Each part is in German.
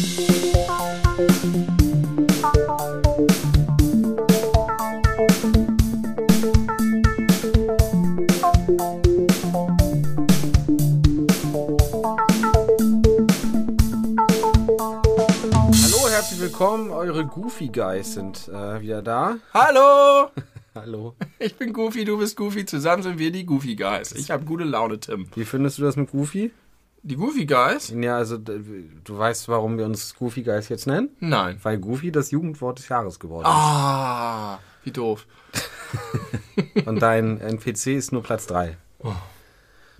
Hallo, herzlich willkommen. Eure Goofy Guys sind äh, wieder da. Hallo! Hallo. Ich bin Goofy, du bist Goofy. Zusammen sind wir die Goofy Guys. Ich habe gute Laune, Tim. Wie findest du das mit Goofy? Die Goofy Guys? Ja, also du weißt, warum wir uns Goofy Guys jetzt nennen? Nein. Weil Goofy das Jugendwort des Jahres geworden ist. Ah, wie doof. Und dein NPC ist nur Platz 3.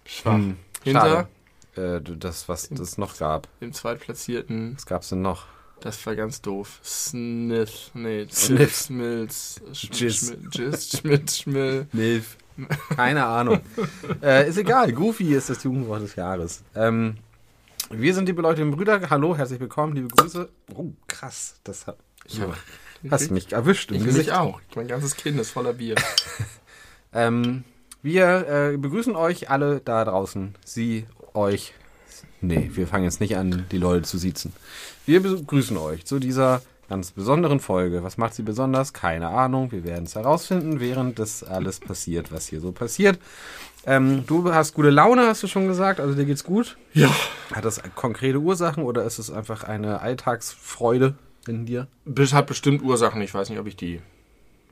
Schwach. Hm, Hinter. Äh, das, was es noch gab. dem Zweitplatzierten, Was gab's denn noch? das war ganz doof. Smith, nee, Sniff. Smilz, Jizz. Jizz, Schmidt, Schmill. Milf. Keine Ahnung. äh, ist egal. Goofy ist das Jugendwort des Jahres. Ähm, wir sind die beleuchteten Brüder. Hallo, herzlich willkommen, liebe Grüße. Oh, krass. Das hat, hab- hast mich erwischt im Ich Gesicht. mich auch. Mein ganzes Kind ist voller Bier. Ähm, wir äh, begrüßen euch alle da draußen. Sie, euch. Nee, wir fangen jetzt nicht an, die Leute zu siezen. Wir begrüßen euch zu dieser ganz besonderen Folge. Was macht sie besonders? Keine Ahnung. Wir werden es herausfinden, während das alles passiert, was hier so passiert. Ähm, du hast gute Laune, hast du schon gesagt. Also dir geht's gut. Ja. Hat das konkrete Ursachen oder ist es einfach eine Alltagsfreude in dir? Das hat bestimmt Ursachen. Ich weiß nicht, ob ich die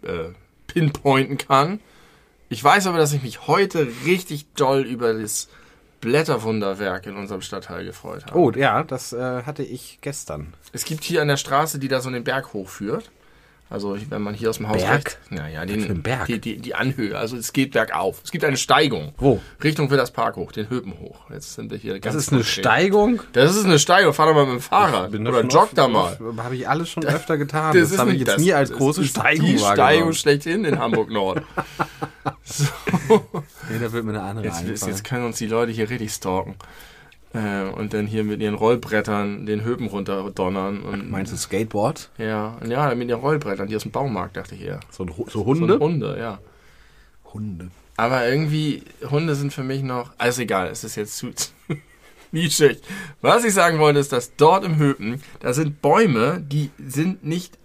äh, pinpointen kann. Ich weiß aber, dass ich mich heute richtig doll über das Blätterwunderwerk in unserem Stadtteil gefreut habe. Oh, ja, das äh, hatte ich gestern. Es gibt hier an der Straße, die da so den Berg hochführt. Also wenn man hier aus dem Haus Berg? rechts, naja, den, Berg? Die, die, die Anhöhe. Also es geht bergauf. Es gibt eine Steigung. Wo? Richtung für das Park hoch, den Höpen hoch. Jetzt sind wir hier ganz Das ist eine konkret. Steigung. Das ist eine Steigung. Fahr doch mal mit dem Fahrrad oder jogg da mal. Habe ich alles schon öfter getan. Das, ist habe ich jetzt das- nie als das große Steigung Die Steigung schlechthin in Hamburg Nord. Nee, da wird mir eine andere Jetzt, jetzt, einfallen. jetzt können uns die Leute hier richtig stalken. Äh, und dann hier mit ihren Rollbrettern den Höpen runterdonnern. Und, Meinst du Skateboard? Ja, ja, mit ihren Rollbrettern, die aus dem Baumarkt, dachte ich eher. So, ein so So Hunde? Hunde, ja. Hunde. Aber irgendwie, Hunde sind für mich noch. Also egal, es ist jetzt zu. nischig. Was ich sagen wollte, ist, dass dort im Höpen, da sind Bäume, die sind nicht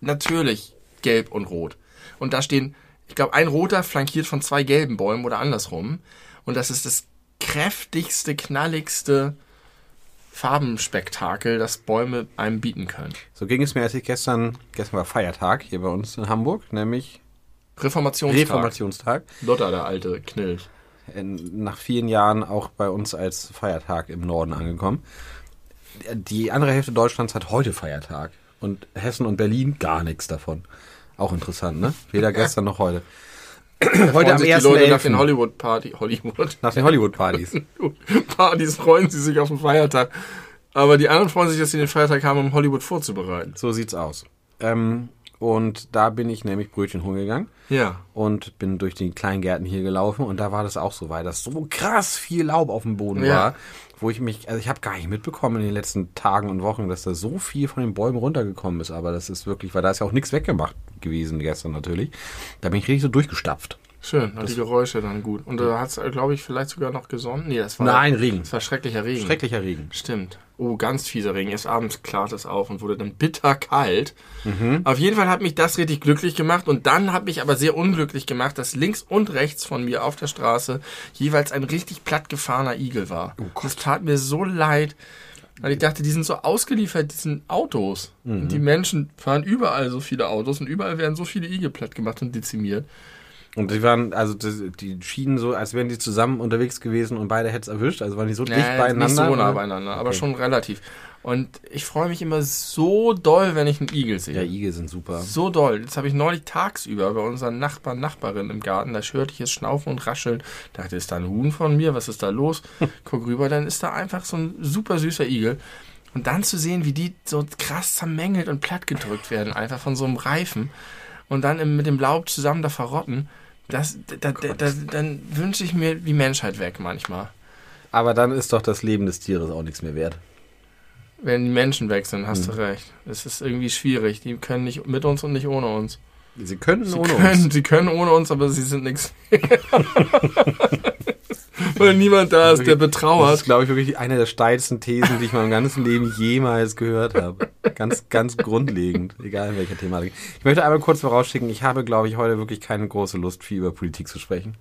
natürlich gelb und rot. Und da stehen, ich glaube, ein roter flankiert von zwei gelben Bäumen oder andersrum. Und das ist das kräftigste, knalligste Farbenspektakel, das Bäume einem bieten können. So ging es mir, als ich gestern, gestern war Feiertag hier bei uns in Hamburg, nämlich Reformationstag. Reformationstag. Luther, der alte Knilch. Nach vielen Jahren auch bei uns als Feiertag im Norden angekommen. Die andere Hälfte Deutschlands hat heute Feiertag. Und Hessen und Berlin gar nichts davon. Auch interessant, ne? Weder gestern noch heute. heute am sich die Leute nach den 1.11. Hollywood-Party, Hollywood, Nach den Hollywood-Partys. Partys freuen sie sich auf den Feiertag. Aber die anderen freuen sich, dass sie den Feiertag haben, um Hollywood vorzubereiten. So sieht's aus. Ähm, und da bin ich nämlich Brötchen holen gegangen Ja. und bin durch die Kleingärten hier gelaufen und da war das auch so, weil das so krass viel Laub auf dem Boden Ja. war, wo ich mich, also ich habe gar nicht mitbekommen in den letzten Tagen und Wochen, dass da so viel von den Bäumen runtergekommen ist, aber das ist wirklich, weil da ist ja auch nichts weggemacht gewesen gestern natürlich. Da bin ich richtig so durchgestapft. Schön, und die Geräusche dann gut. Und da hat es, glaube ich, vielleicht sogar noch gesonnen. Nee, das war. Nein, Regen. Das war schrecklicher Regen. Schrecklicher Regen. Stimmt. Oh, ganz fieser Regen. Erst abends klart es auf und wurde dann bitter kalt. Mhm. Auf jeden Fall hat mich das richtig glücklich gemacht und dann hat mich aber sehr unglücklich gemacht, dass links und rechts von mir auf der Straße jeweils ein richtig plattgefahrener Igel war. Oh das tat mir so leid, weil ich dachte, die sind so ausgeliefert diesen Autos. Mhm. Und die Menschen fahren überall so viele Autos und überall werden so viele Igel platt gemacht und dezimiert. Und die waren, also die, die schienen so, als wären die zusammen unterwegs gewesen und beide hätten es erwischt, also waren die so dicht beieinander. Nicht so nah beieinander, aber schon relativ. Und ich freue mich immer so doll, wenn ich einen Igel sehe. Ja, Igel sind super. So doll. Jetzt habe ich neulich tagsüber bei unseren Nachbarn, Nachbarin im Garten, da hörte ich es schnaufen und rascheln. Dachte, ist da ein Huhn von mir? Was ist da los? Guck rüber, dann ist da einfach so ein super süßer Igel. Und dann zu sehen, wie die so krass zermängelt und plattgedrückt werden, einfach von so einem Reifen. Und dann mit dem Laub zusammen da verrotten. Das, da, da, da, dann wünsche ich mir die Menschheit weg manchmal. Aber dann ist doch das Leben des Tieres auch nichts mehr wert. Wenn die Menschen weg sind, hast Mhm. du recht. Es ist irgendwie schwierig. Die können nicht mit uns und nicht ohne uns. Sie könnten Sie ohne können, uns. sie können ohne uns, aber sie sind nichts. weil niemand da ist, der Das betrauert. ist, glaube ich, wirklich eine der steilsten Thesen, die ich in meinem ganzen Leben jemals gehört habe. Ganz, ganz grundlegend, egal in welcher Thematik. Ich möchte einmal kurz vorausschicken, ich habe, glaube ich, heute wirklich keine große Lust, viel über Politik zu sprechen.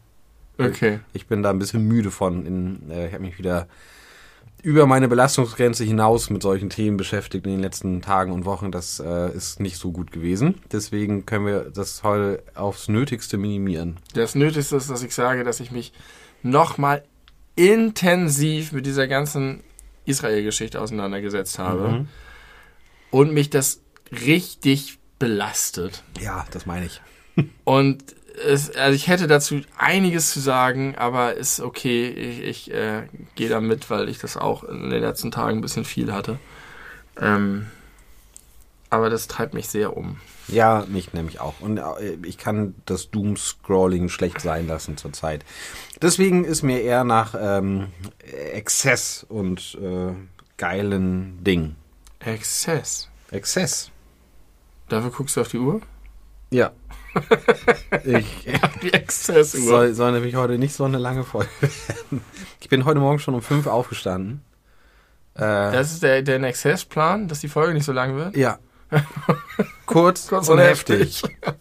Okay. Ich bin da ein bisschen müde von. In, äh, ich habe mich wieder über meine Belastungsgrenze hinaus mit solchen Themen beschäftigt in den letzten Tagen und Wochen. Das äh, ist nicht so gut gewesen. Deswegen können wir das heute aufs Nötigste minimieren. Das Nötigste ist, dass ich sage, dass ich mich nochmal intensiv mit dieser ganzen Israel-Geschichte auseinandergesetzt habe Mhm. und mich das richtig belastet. Ja, das meine ich. Und es, also ich hätte dazu einiges zu sagen, aber ist okay. Ich, ich äh, gehe da mit, weil ich das auch in den letzten Tagen ein bisschen viel hatte. Ähm, aber das treibt mich sehr um. Ja, mich nämlich auch. Und äh, ich kann das Doom-Scrolling schlecht sein lassen zurzeit. Deswegen ist mir eher nach ähm, Exzess und äh, geilen Dingen. Exzess. Exzess. Dafür guckst du auf die Uhr? Ja. Ich Die Exzessuhr. soll, soll nämlich heute nicht so eine lange Folge werden. Ich bin heute Morgen schon um fünf aufgestanden. Äh, Das ist der, der Exzessplan, dass die Folge nicht so lang wird? ja. Kurz, Kurz und heftig. Klar.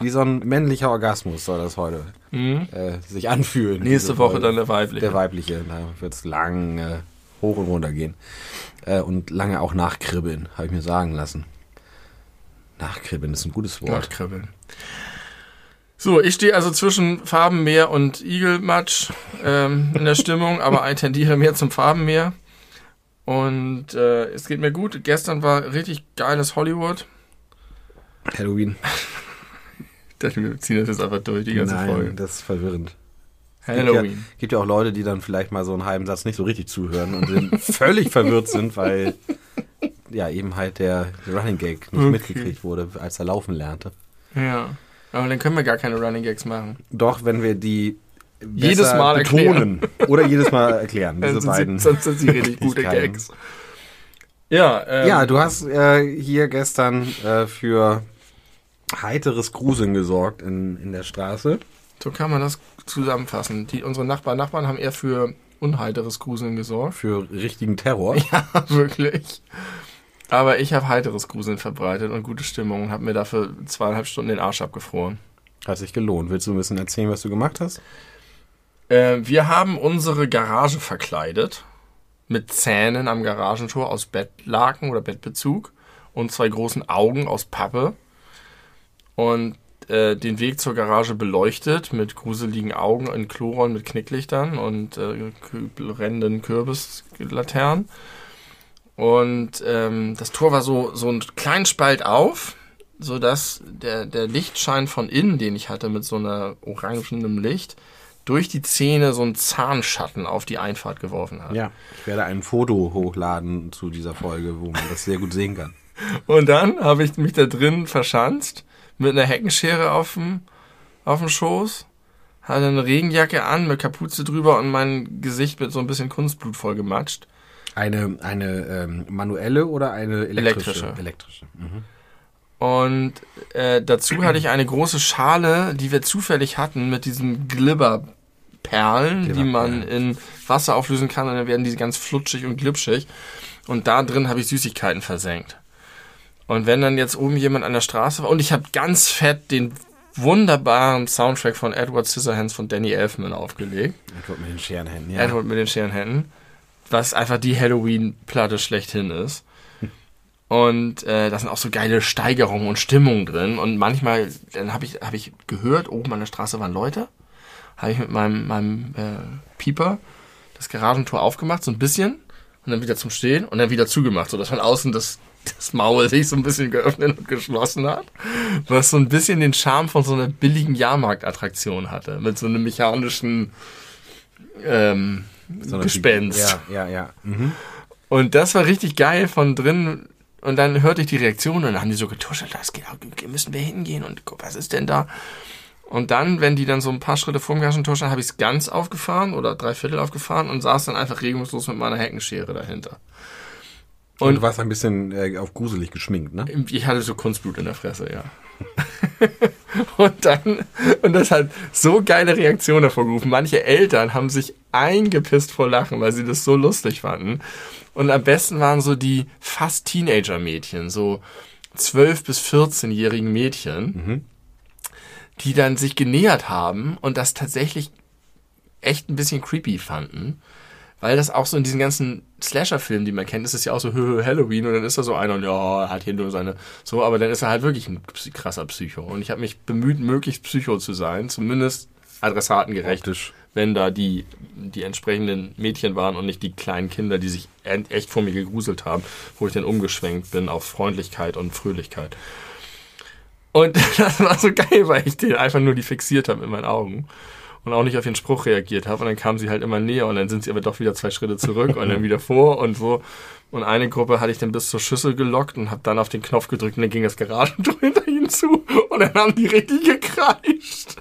Wie so ein männlicher Orgasmus soll das heute Mhm. äh, sich anfühlen. Nächste Woche Folge. dann der weibliche. Der weibliche, da wird es lang äh, hoch und runter gehen. Äh, und lange auch nachkribbeln, habe ich mir sagen lassen. Nachkribbeln ist ein gutes Wort. Wortkribbeln. So, ich stehe also zwischen Farbenmeer und Igelmatsch ähm, in der Stimmung, aber ich tendiere mehr zum Farbenmeer. Und äh, es geht mir gut. Gestern war richtig geiles Hollywood. Halloween. Ich dachte, wir ziehen das jetzt einfach durch, die ganze Nein, Folge. das ist verwirrend. Halloween. Gibt ja auch Leute, die dann vielleicht mal so einen halben Satz nicht so richtig zuhören und völlig verwirrt sind, weil ja eben halt der Running Gag nicht Okay. mitgekriegt wurde, als er laufen lernte. Ja. Aber dann können wir gar keine Running Gags machen. Doch, wenn wir die Jedes Mal betonen oder jedes Mal erklären, diese Sonst sind beiden. sie, sonst sind sie richtig gute. Gags. Ja, ähm, Ja, du hast äh, hier gestern äh, für heiteres Gruseln gesorgt in, in der Straße. so kann man das zusammenfassen. Die, unsere Nachbarn, Nachbarn haben eher für unheiteres Gruseln gesorgt. Für richtigen Terror. Ja, wirklich. Aber ich habe heiteres Gruseln verbreitet und gute Stimmung und habe mir dafür zweieinhalb Stunden den Arsch abgefroren. Hat sich gelohnt. Willst du ein bisschen erzählen, was du gemacht hast? Äh, wir haben unsere Garage verkleidet mit Zähnen am Garagentor aus Bettlaken oder Bettbezug und zwei großen Augen aus Pappe und äh, den Weg zur Garage beleuchtet mit gruseligen Augen in Chlorollen mit Knicklichtern und äh, brennenden Kürbislaternen. Und ähm, das Tor war so, so einen kleinen Spalt auf, sodass der, der Lichtschein von innen, den ich hatte mit so einer orangenem Licht, durch die Zähne so einen Zahnschatten auf die Einfahrt geworfen hat. Ja. Ich werde ein Foto hochladen zu dieser Folge, wo man das sehr gut sehen kann. Und dann habe ich mich da drin verschanzt, mit einer Heckenschere auf dem, auf dem Schoß, hatte eine Regenjacke an, mit Kapuze drüber und mein Gesicht mit so ein bisschen Kunstblut voll gematscht. Eine, eine ähm, manuelle oder eine elektrische? Elektrische. Elektrische. Mhm. Und äh, dazu hatte ich eine große Schale, die wir zufällig hatten, mit diesen Glibberperlen, die man in Wasser auflösen kann und dann werden die ganz flutschig und glitschig. Und da drin habe ich Süßigkeiten versenkt. Und wenn dann jetzt oben jemand an der Straße war und ich habe ganz fett den wunderbaren Soundtrack von Edward Scissorhands von Danny Elfman aufgelegt. Edward mit den Scherenhänden, ja. Edward mit den Scherenhänden, was einfach die Halloween-Platte schlechthin ist. Und äh, da sind auch so geile Steigerungen und Stimmungen drin. Und manchmal, dann habe ich, hab ich gehört, oben an der Straße waren Leute. Habe ich mit meinem, meinem äh, Pieper das Garagentor aufgemacht, so ein bisschen. Und dann wieder zum Stehen und dann wieder zugemacht, sodass von außen das, das Maul sich so ein bisschen geöffnet und geschlossen hat. Was so ein bisschen den Charme von so einer billigen Jahrmarktattraktion hatte. Mit so einem mechanischen ähm, Gespenst. Ja, ja, ja. Mhm. Und das war richtig geil von drin. Und dann hörte ich die Reaktion und dann haben die so getuschelt, das geht, müssen wir hingehen und guck, was ist denn da? Und dann, wenn die dann so ein paar Schritte vorm standen, habe ich es ganz aufgefahren oder drei Viertel aufgefahren und saß dann einfach regungslos mit meiner Heckenschere dahinter. Und, Und- du warst ein bisschen äh, auf gruselig geschminkt, ne? Ich hatte so Kunstblut in der Fresse, ja. Und dann, und das hat so geile Reaktionen hervorgerufen. Manche Eltern haben sich eingepisst vor Lachen, weil sie das so lustig fanden. Und am besten waren so die fast Teenager-Mädchen, so 12- bis 14-jährigen Mädchen, die dann sich genähert haben und das tatsächlich echt ein bisschen creepy fanden. Weil das auch so in diesen ganzen Slasher-Filmen, die man kennt, ist es ja auch so Hö, Hö, Halloween und dann ist da so einer und ja, er hat hier nur seine so, aber dann ist er halt wirklich ein krasser Psycho. Und ich habe mich bemüht, möglichst Psycho zu sein, zumindest adressatengerecht, Optisch. wenn da die, die entsprechenden Mädchen waren und nicht die kleinen Kinder, die sich echt vor mir gegruselt haben, wo ich dann umgeschwenkt bin auf Freundlichkeit und Fröhlichkeit. Und das war so geil, weil ich den einfach nur die fixiert habe in meinen Augen und auch nicht auf den Spruch reagiert habe. Und dann kamen sie halt immer näher und dann sind sie aber doch wieder zwei Schritte zurück und dann wieder vor und so. Und eine Gruppe hatte ich dann bis zur Schüssel gelockt und habe dann auf den Knopf gedrückt und dann ging das Garagentor hinter ihnen zu und dann haben die richtig gekreischt.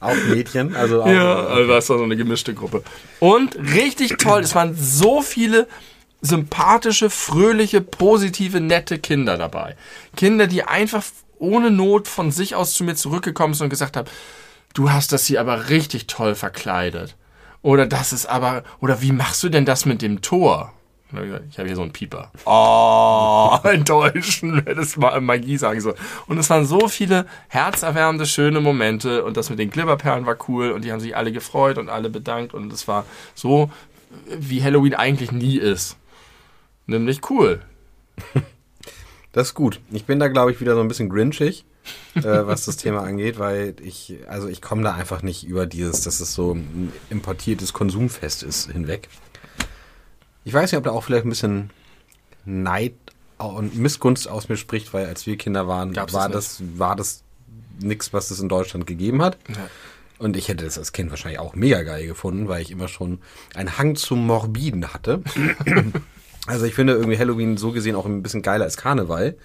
Auch Mädchen, also auch, Ja, also das war so eine gemischte Gruppe. Und richtig toll, es waren so viele sympathische, fröhliche, positive, nette Kinder dabei. Kinder, die einfach ohne Not von sich aus zu mir zurückgekommen sind und gesagt haben, du hast das hier aber richtig toll verkleidet. Oder das ist aber, oder wie machst du denn das mit dem Tor? Ich habe hier so einen Pieper. Oh, enttäuschen, hätte es mal Magie sagen sollen. Und es waren so viele herzerwärmende, schöne Momente und das mit den Glibberperlen war cool und die haben sich alle gefreut und alle bedankt und es war so, wie Halloween eigentlich nie ist. Nämlich cool. Das ist gut. Ich bin da, glaube ich, wieder so ein bisschen grinchig, äh, was das Thema angeht, weil ich, also ich komme da einfach nicht über dieses, dass es so ein importiertes Konsumfest ist, hinweg. Ich weiß nicht, ob da auch vielleicht ein bisschen Neid und Missgunst aus mir spricht, weil als wir Kinder waren, Gab's war das war das nichts, was es in Deutschland gegeben hat. Und ich hätte das als Kind wahrscheinlich auch mega geil gefunden, weil ich immer schon einen Hang zum Morbiden hatte. Also ich finde irgendwie Halloween so gesehen auch ein bisschen geiler als Karneval,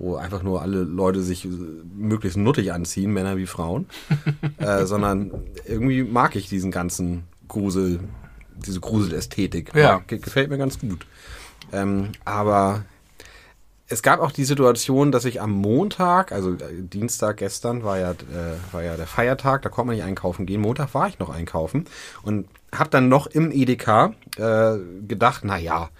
wo einfach nur alle Leute sich äh, möglichst nuttig anziehen, Männer wie Frauen. äh, sondern irgendwie mag ich diesen ganzen Grusel, diese Gruselästhetik. Ja. Gefällt mir ganz gut. Ähm, aber es gab auch die Situation, dass ich am Montag, also äh, Dienstag gestern war ja, äh, war ja der Feiertag, da konnte man nicht einkaufen gehen. Montag war ich noch einkaufen und habe dann noch im Edeka äh, gedacht, na ja,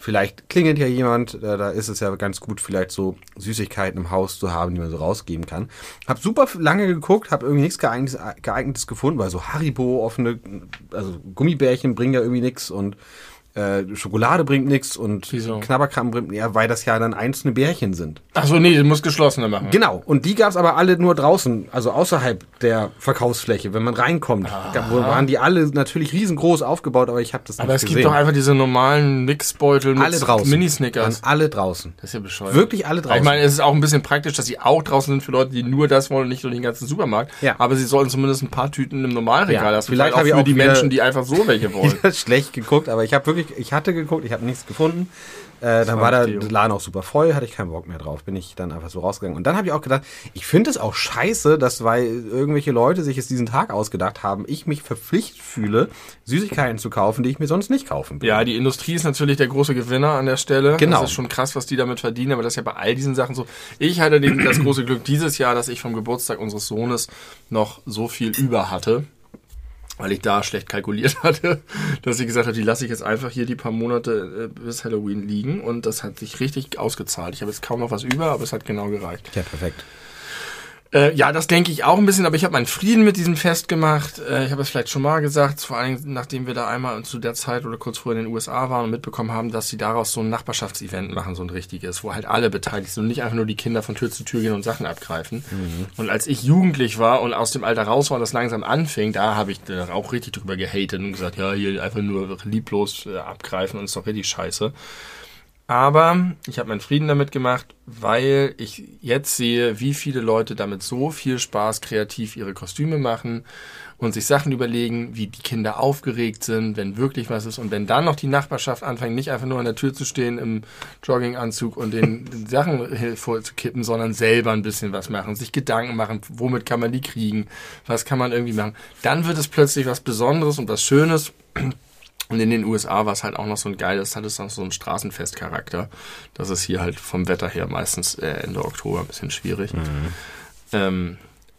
vielleicht klingelt ja jemand, äh, da ist es ja ganz gut, vielleicht so Süßigkeiten im Haus zu haben, die man so rausgeben kann. Hab super lange geguckt, habe irgendwie nichts geeignetes, geeignetes gefunden, weil so Haribo offene, also Gummibärchen bringen ja irgendwie nichts und äh, Schokolade bringt nichts und Wieso? Knabberkram bringt ja, weil das ja dann einzelne Bärchen sind. Achso, nee, du musst geschlossener machen. Genau. Und die gab's aber alle nur draußen, also außerhalb der Verkaufsfläche, wenn man reinkommt. Wo- waren die alle natürlich riesengroß aufgebaut, aber ich habe das Aber nicht es gesehen. gibt doch einfach diese normalen Mixbeutel mit alle draußen. Mini-Snickers. Alle draußen. Das ist ja bescheuert. Wirklich alle draußen. Ich meine, es ist auch ein bisschen praktisch, dass sie auch draußen sind für Leute, die nur das wollen und nicht nur den ganzen Supermarkt. Ja. Aber sie sollten zumindest ein paar Tüten im Normalregal Ja, lassen. vielleicht auch hab ich für auch die Menschen, die einfach so welche wollen. Schlecht geguckt, aber ich habe wirklich, ich hatte geguckt, ich habe nichts gefunden. Äh, dann war war der. Laden auch super voll, hatte ich keinen Bock mehr drauf. Bin ich dann einfach so rausgegangen. Und dann habe ich auch gedacht, ich finde es auch scheiße, dass weil irgendwelche Leute sich jetzt diesen Tag ausgedacht haben, ich mich verpflichtet fühle, Süßigkeiten zu kaufen, die ich mir sonst nicht kaufen würde. Ja, die Industrie ist natürlich der große Gewinner an der Stelle. Genau. Das ist schon krass, was die damit verdienen, aber das ist ja bei all diesen Sachen so. Ich hatte das große Glück dieses Jahr, dass ich vom Geburtstag unseres Sohnes noch so viel über hatte, weil ich da schlecht kalkuliert hatte, dass ich gesagt habe, die lasse ich jetzt einfach hier die paar Monate äh, bis Halloween liegen und das hat sich richtig ausgezahlt. Ich habe jetzt kaum noch was über, aber es hat genau gereicht. Ja, perfekt. Äh, ja, das denke ich auch ein bisschen, aber ich habe meinen Frieden mit diesem Fest gemacht. Äh, ich habe es vielleicht schon mal gesagt, vor allen Dingen, nachdem wir da einmal zu der Zeit oder kurz vorher in den USA waren und mitbekommen haben, dass sie daraus so ein Nachbarschaftsevent machen, so ein richtiges, wo halt alle beteiligt sind und nicht einfach nur die Kinder von Tür zu Tür gehen und Sachen abgreifen. Und als ich jugendlich war und aus dem Alter raus war und das langsam anfing, da habe ich da auch richtig drüber gehatet und gesagt, ja, hier einfach nur lieblos äh, abgreifen und ist doch richtig scheiße. Aber ich habe meinen Frieden damit gemacht, weil ich jetzt sehe, wie viele Leute damit so viel Spaß kreativ ihre Kostüme machen und sich Sachen überlegen, wie die Kinder aufgeregt sind, wenn wirklich was ist. Und wenn dann noch die Nachbarschaft anfängt, nicht einfach nur an der Tür zu stehen im Jogginganzug und den, Sachen vorzukippen, sondern selber ein bisschen was machen, sich Gedanken machen, womit kann man die kriegen, was kann man irgendwie machen, dann wird es plötzlich was Besonderes und was Schönes. Und in den USA war es halt auch noch so ein geiles, hat es noch so einen Straßenfestcharakter. Das ist hier halt vom Wetter her meistens äh, Ende Oktober ein bisschen schwierig. Ähm,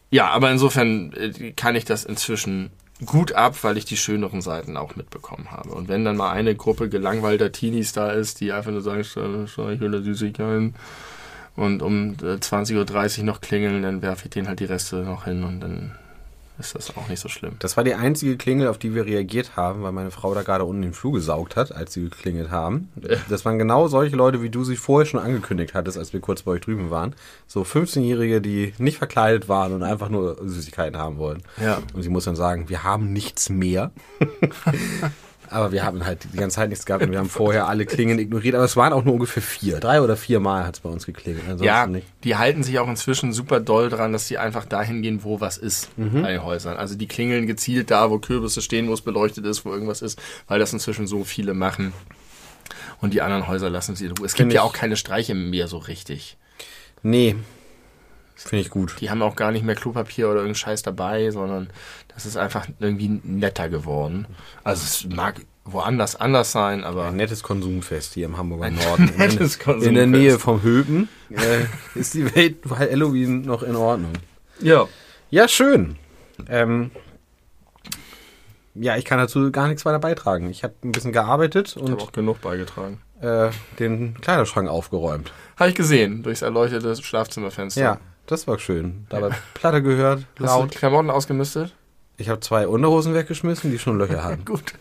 Ja, aber insofern äh, kann ich das inzwischen gut ab, weil ich die schöneren Seiten auch mitbekommen habe. Und wenn dann mal eine Gruppe gelangweilter Teenies da ist, die einfach nur sagen, ich will Süßigkeiten und um äh, 20.30 Uhr noch klingeln, dann werfe ich denen halt die Reste noch hin und dann ist das auch nicht so schlimm. Das war die einzige Klingel, auf die wir reagiert haben, weil meine Frau da gerade unten den Flur gesaugt hat, als sie geklingelt haben. Das waren genau solche Leute, wie du sie vorher schon angekündigt hattest, als wir kurz bei euch drüben waren. So 15-Jährige, die nicht verkleidet waren und einfach nur Süßigkeiten haben wollen. Ja. Und sie muss dann sagen, wir haben nichts mehr. Aber wir haben halt die ganze Zeit nichts gehabt und wir haben vorher alle Klingen ignoriert. Aber es waren auch nur ungefähr vier. Drei oder vier Mal hat es bei uns geklingelt. Ansonsten Ja, nicht. die halten sich auch inzwischen super doll dran, dass sie einfach dahin gehen, wo was ist Mhm. bei den Häusern. Also die klingeln gezielt da, wo Kürbisse stehen, wo es beleuchtet ist, wo irgendwas ist, weil das inzwischen so viele machen. Und die anderen Häuser lassen sie in Ruhe. Es gibt Find ja ich- auch keine Streiche mehr so richtig. Nee. Finde ich gut. Die haben auch gar nicht mehr Klopapier oder irgendeinen Scheiß dabei, sondern das ist einfach irgendwie netter geworden. Also es mag woanders anders sein, aber Ein nettes Konsumfest hier im Hamburger Norden. nettes In der Konsumfest. Nähe vom Höpen äh, ist die Welt bei Halloween noch in Ordnung. ja. Ja, schön. Ähm, ja, ich kann dazu gar nichts weiter beitragen. Ich habe ein bisschen gearbeitet Ich habe und auch genug beigetragen. äh, den Kleiderschrank aufgeräumt. Habe ich gesehen, durchs erleuchtete Schlafzimmerfenster. Ja, das war schön. Dabei Platte gehört, Hast du laut. Klamotten ausgemistet? Ich habe zwei Unterhosen weggeschmissen, die schon Löcher hatten. Gut.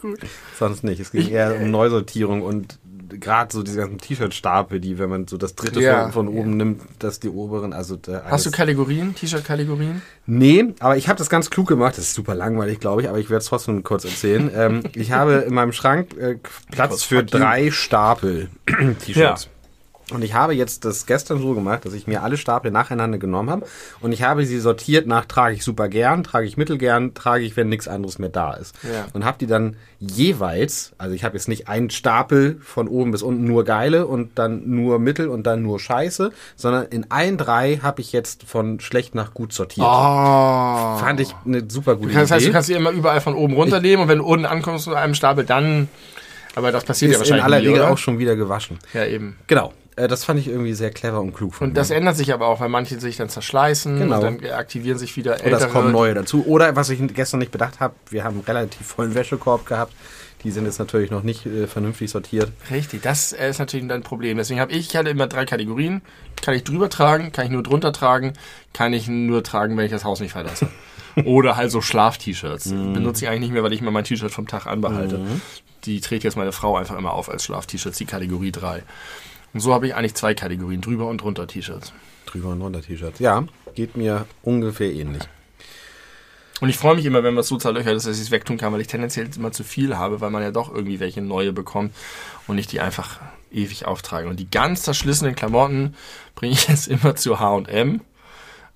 Gut. Sonst nicht. Es ging eher um Neusortierung und gerade so diese ganzen T-Shirt-Stapel, die, wenn man so das dritte Ja. von, von oben nimmt, dass die oberen, also Hast du Kategorien, T-Shirt-Kategorien? Nee, aber ich habe das ganz klug gemacht. Das ist super langweilig, glaube ich, aber ich werde es trotzdem kurz erzählen. ähm, ich habe in meinem Schrank äh, Platz für drei Stapel T-Shirts. Und ich habe jetzt das gestern so gemacht, dass ich mir alle Stapel nacheinander genommen habe und ich habe sie sortiert nach trage ich super gern, trage ich mittelgern, trage ich, wenn nichts anderes mehr da ist. Ja. Und habe die dann jeweils, also ich habe jetzt nicht einen Stapel von oben bis unten nur geile und dann nur mittel und dann nur scheiße, sondern in allen drei habe ich jetzt von schlecht nach gut sortiert. Oh. Fand ich eine super gute Idee. heißt, du kannst sie immer überall von oben runternehmen und wenn du unten ankommst zu einem Stapel, dann. Aber das passiert ja ist in wahrscheinlich aller nie, Regel auch schon wieder gewaschen. Ja, eben. Genau. Äh, Das fand ich irgendwie sehr clever und klug von Und das mir. ändert sich aber auch, weil manche sich dann zerschleißen Genau. und dann aktivieren sich wieder Oder ältere. es kommen neue dazu. Oder was ich gestern nicht bedacht habe, wir haben einen relativ vollen Wäschekorb gehabt. Die sind jetzt natürlich noch nicht äh, vernünftig sortiert. Richtig, das äh, ist natürlich ein Problem. Deswegen habe ich, ich hatte immer drei Kategorien. Kann ich drüber tragen, kann ich nur drunter tragen, kann ich nur tragen, wenn ich das Haus nicht verlasse. Oder halt so Schlaf-T-Shirts. Benutze ich eigentlich nicht mehr, weil ich mir mein T-Shirt vom Tag anbehalte. Die trägt jetzt meine Frau einfach immer auf als Schlaf-T-Shirts, die Kategorie 3. Und so habe ich eigentlich zwei Kategorien, drüber und drunter T-Shirts. Drüber und runter T-Shirts. Ja, geht mir ungefähr ähnlich. Und ich freue mich immer, wenn was so zerlöchert ist, dass ich es wegtun kann, weil ich tendenziell immer zu viel habe, weil man ja doch irgendwie welche neue bekommt und ich die einfach ewig auftrage. Und die ganz zerschlissenen Klamotten bringe ich jetzt immer zu H&M.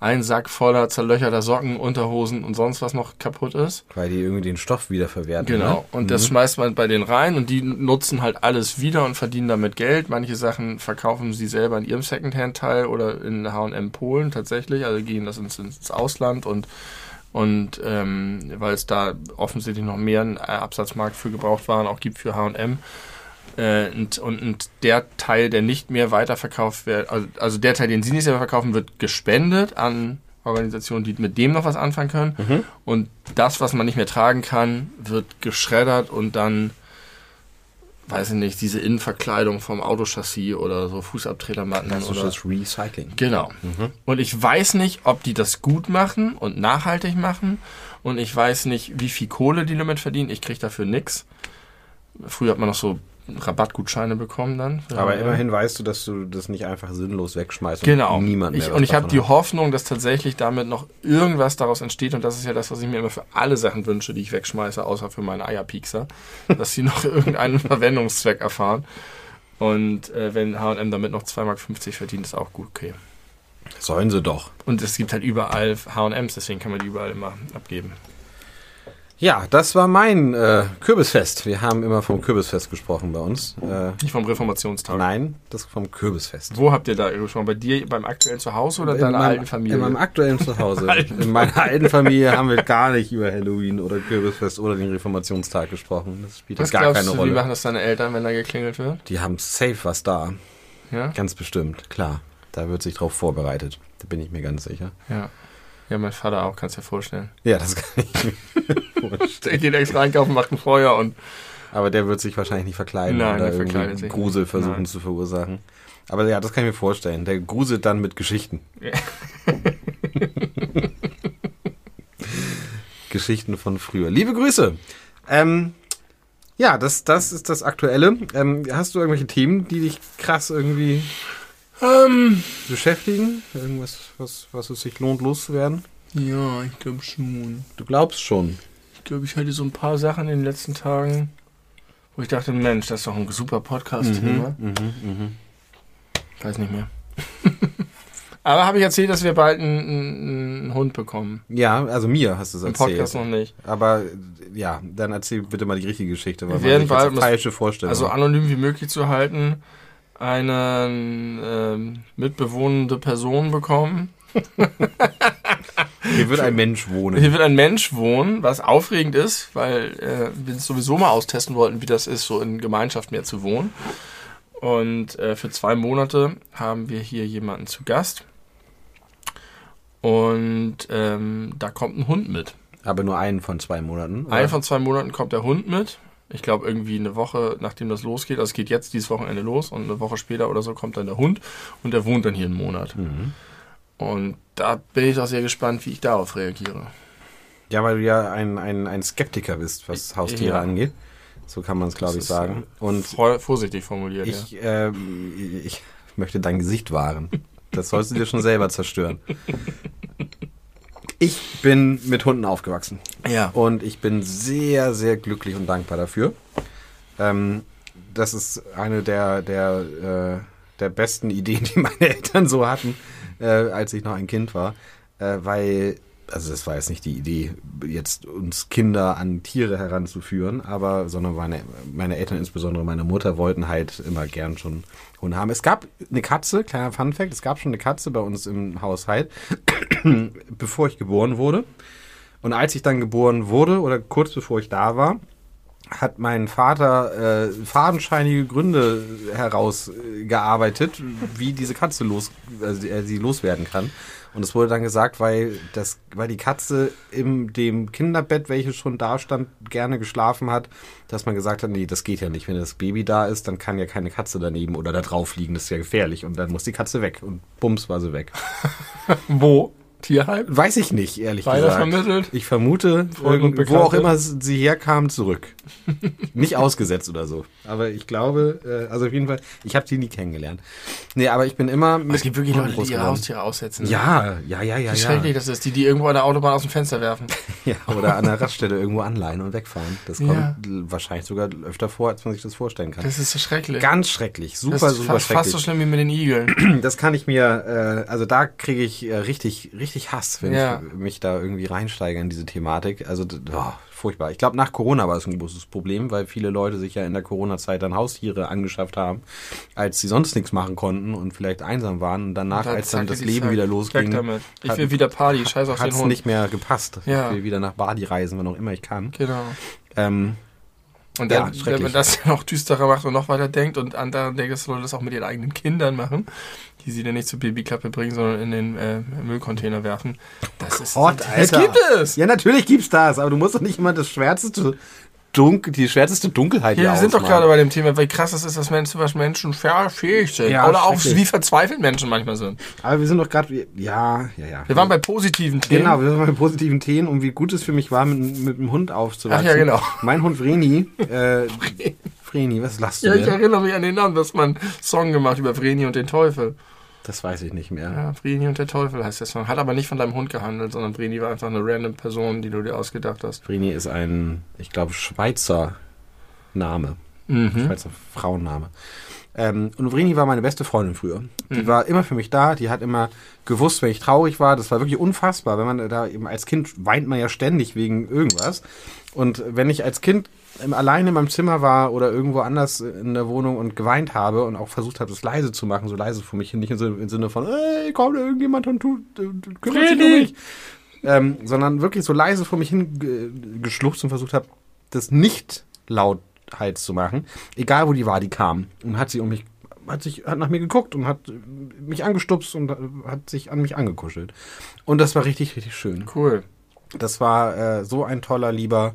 Ein Sack voller zerlöcherter Socken, Unterhosen und sonst was noch kaputt ist. Weil die irgendwie den Stoff wiederverwerten. Genau. Ne? Und das schmeißt man bei denen rein und die nutzen halt alles wieder und verdienen damit Geld. Manche Sachen verkaufen sie selber in ihrem Secondhand-Teil oder in H&M Polen tatsächlich. Also gehen das ins, ins Ausland und und ähm, weil es da offensichtlich noch mehr einen Absatzmarkt für Gebrauchtwaren auch gibt für H&M. Äh, und, und, und der Teil, der nicht mehr weiterverkauft wird, also, also der Teil, den sie nicht selber verkaufen, wird gespendet an Organisationen, die mit dem noch was anfangen können. Und das, was man nicht mehr tragen kann, wird geschreddert und dann, weiß ich nicht, diese Innenverkleidung vom Autochassis oder so Fußabtretermatten oder Klassisches Recycling. Genau. Und ich weiß nicht, ob die das gut machen und nachhaltig machen. Und ich weiß nicht, wie viel Kohle die damit verdienen. Ich kriege dafür nix. Früher hat man noch so Rabattgutscheine bekommen dann. Aber Ja. immerhin weißt du, dass du das nicht einfach sinnlos wegschmeißt und Genau. niemand mehr ich, und ich habe die hat. Hoffnung, dass tatsächlich damit noch irgendwas daraus entsteht. Und das ist ja das, was ich mir immer für alle Sachen wünsche, die ich wegschmeiße, außer für meine Eierpiekser, dass sie noch irgendeinen Verwendungszweck erfahren. Und äh, wenn H&M damit noch 2,50 Mark verdient, ist auch gut okay. Sollen sie doch. Und es gibt halt überall H&M's, deswegen kann man die überall immer abgeben. Ja, das war mein äh, Kürbisfest. Wir haben immer vom Kürbisfest gesprochen bei uns. Äh, Nicht vom Reformationstag. nein, das vom Kürbisfest. Wo habt ihr da schon? Bei dir beim aktuellen Zuhause oder in deiner meinem, alten Familie? In meinem aktuellen Zuhause. In meiner alten Familie haben wir gar nicht über Halloween oder Kürbisfest oder den Reformationstag gesprochen. Das spielt was gar glaubst keine du, Rolle. wie machen das deine Eltern, wenn da geklingelt wird? Die haben safe was da. Ja? Ganz bestimmt, klar. Da wird sich drauf vorbereitet. Da bin ich mir ganz sicher. Ja. Ja, mein Vater auch, kannst du dir vorstellen. Ja, das kann ich mir Der vorstellen. geht extra einkaufen, macht ein Feuer und Aber der wird sich wahrscheinlich nicht verkleiden Nein, oder irgendwie Grusel nicht. versuchen Nein. zu verursachen. Aber ja, das kann ich mir vorstellen. Der gruselt dann mit Geschichten. Geschichten von früher. Liebe Grüße. Ähm, ja, das, das ist das Aktuelle. Ähm, hast du irgendwelche Themen, die dich krass irgendwie ähm, beschäftigen? Irgendwas, was, was es sich lohnt, loszuwerden? ja, ich glaube schon. Du glaubst schon. Ich glaube, ich hatte so ein paar Sachen in den letzten Tagen, wo ich dachte, Mensch, das ist doch ein super Podcast-Thema. Mhm, mhm. Weiß nicht mehr. Aber habe ich erzählt, dass wir bald einen, einen, einen Hund bekommen? Ja, also mir hast du es Im erzählt. Podcast noch nicht. Aber ja, dann erzähl bitte mal die richtige Geschichte, weil Wir werden bald- falsche Vorstellung. Also anonym wie möglich zu halten, eine ähm, mitbewohnende Person bekommen. Hier wird ein Mensch wohnen. Hier wird ein Mensch wohnen, was aufregend ist, weil äh, wir es sowieso mal austesten wollten, wie das ist, so in Gemeinschaft mehr zu wohnen. Und äh, für zwei Monate haben wir hier jemanden zu Gast. Und ähm, da kommt ein Hund mit. Aber nur einen von zwei Monaten. oder? Ein von zwei Monaten kommt der Hund mit. Ich glaube, irgendwie eine Woche, nachdem das losgeht. Also es geht jetzt dieses Wochenende los und eine Woche später oder so kommt dann der Hund und der wohnt dann hier einen Monat. Mhm. Und da bin ich auch sehr gespannt, wie ich darauf reagiere. Ja, weil du ja ein, ein, ein Skeptiker bist, was Haustiere Ja. angeht. So kann man es, glaube ich, sagen. Und Voll vorsichtig formuliert, ja. ich, ähm, ich möchte dein Gesicht wahren. Das sollst du dir schon selber zerstören. Ich bin mit Hunden aufgewachsen. Ja. Und ich bin sehr, sehr glücklich und dankbar dafür. Ähm, das ist eine der, der, äh, der besten Ideen, die meine Eltern so hatten, äh, als ich noch ein Kind war. Äh, weil, also das war jetzt nicht die Idee, jetzt uns Kinder an Tiere heranzuführen, aber, sondern meine, meine Eltern, insbesondere meine Mutter, wollten halt immer gern schon Hunde haben. Es gab eine Katze, kleiner Funfact, es gab schon eine Katze bei uns im Haushalt, bevor ich geboren wurde. Und als ich dann geboren wurde oder kurz bevor ich da war, hat mein Vater äh, fadenscheinige Gründe herausgearbeitet, wie diese Katze los, also er sie loswerden kann. Und es wurde dann gesagt, weil das, weil die Katze in dem Kinderbett, welches schon da stand, gerne geschlafen hat, dass man gesagt hat, nee, das geht ja nicht. Wenn das Baby da ist, dann kann ja keine Katze daneben oder da drauf liegen. Das ist ja gefährlich. Und dann muss die Katze weg. Und bums war sie weg. Wo? Tierheim? Weiß ich nicht, ehrlich Weiter gesagt. vermittelt? Ich vermute, wo auch immer sie herkam, zurück. nicht ausgesetzt oder so. Aber ich glaube, äh, also auf jeden Fall, ich habe sie nie kennengelernt. Nee, aber ich bin immer mit Es gibt wirklich Leute, die ihre. Haustiere aussetzen. Ja, ja, ja, ja, Wie ja. schrecklich das ist, die die irgendwo an der Autobahn aus dem Fenster werfen. ja. Oder an der Raststelle irgendwo anleihen und wegfahren. Das kommt Ja. wahrscheinlich sogar öfter vor, als man sich das vorstellen kann. Das ist so schrecklich. Ganz schrecklich, super, das ist super fast, fast so schrecklich. schlimm wie mit den Igeln. Das kann ich mir, äh, also da kriege ich äh, richtig, richtig Hass, wenn Ja. ich mich da irgendwie reinsteige in diese Thematik. Also oh, furchtbar. Ich glaube, nach Corona war es ein großes Problem, weil viele Leute sich ja in der Corona-Zeit dann Haustiere angeschafft haben, als sie sonst nichts machen konnten und vielleicht einsam waren. Und danach, Da als dann das Leben wieder losging, damit. Ich hat- will wieder Party, scheiß auf hat den es Hund. nicht mehr gepasst. Ja. Ich will wieder nach Badi reisen, wann auch immer ich kann. Genau. Ähm, Und Ja, dann, wenn schrecklich. man das noch düsterer macht und noch weiter denkt und andere denkt, dass Leute das auch mit ihren eigenen Kindern machen, die sie dann nicht zur Babyklappe bringen, sondern in den äh, Müllcontainer werfen. Das ist Gott, das Alter. gibt es. ja, natürlich gibt's das, aber du musst doch nicht immer das schwärzeste Dunkel, die schwärzeste Dunkelheit Ja, hier wir sind doch gerade bei dem Thema, wie krass es ist, dass Menschen, was Menschen fähig sind. Ja, Oder auch wie verzweifelt Menschen manchmal sind. Aber wir sind doch gerade, ja, ja, ja. Wir waren bei positiven Themen. Genau, wir sind bei positiven Themen und wie gut es für mich war, mit, mit dem Hund aufzuwachsen. Ach ja, genau. Mein Hund Vreni, äh, Vreni, was lachst du Ja, ich denn? erinnere mich an den Namen, dass man einen Song gemacht über Vreni und den Teufel. Das weiß ich nicht mehr. Ja, Vreni und der Teufel heißt der Song. Hat aber nicht von deinem Hund gehandelt, sondern Vreni war einfach eine random Person, die du dir ausgedacht hast. Vreni ist ein, ich glaube, Schweizer Name. Mhm. Schweizer Frauenname. Ähm, und Vreni war meine beste Freundin früher. Die Mhm. war immer für mich da, die hat immer gewusst, wenn ich traurig war. Das war wirklich unfassbar. Wenn man da eben als Kind weint man ja ständig wegen irgendwas. Und wenn ich als Kind alleine in meinem Zimmer war oder irgendwo anders in der Wohnung und geweint habe und auch versucht habe, das leise zu machen, so leise vor mich hin, nicht im Sinne, von, ey, kommt irgendjemand und tut, kümmert sich um mich. Ähm, sondern wirklich so leise vor mich hin ge geschluchzt und versucht habe, das nicht lauthals zu machen. Egal wo die war, die kam und hat sie um mich hat sich hat nach mir geguckt und hat mich angestupst und hat sich an mich angekuschelt. Und das war richtig, richtig schön. Cool. Das war äh, so ein toller, lieber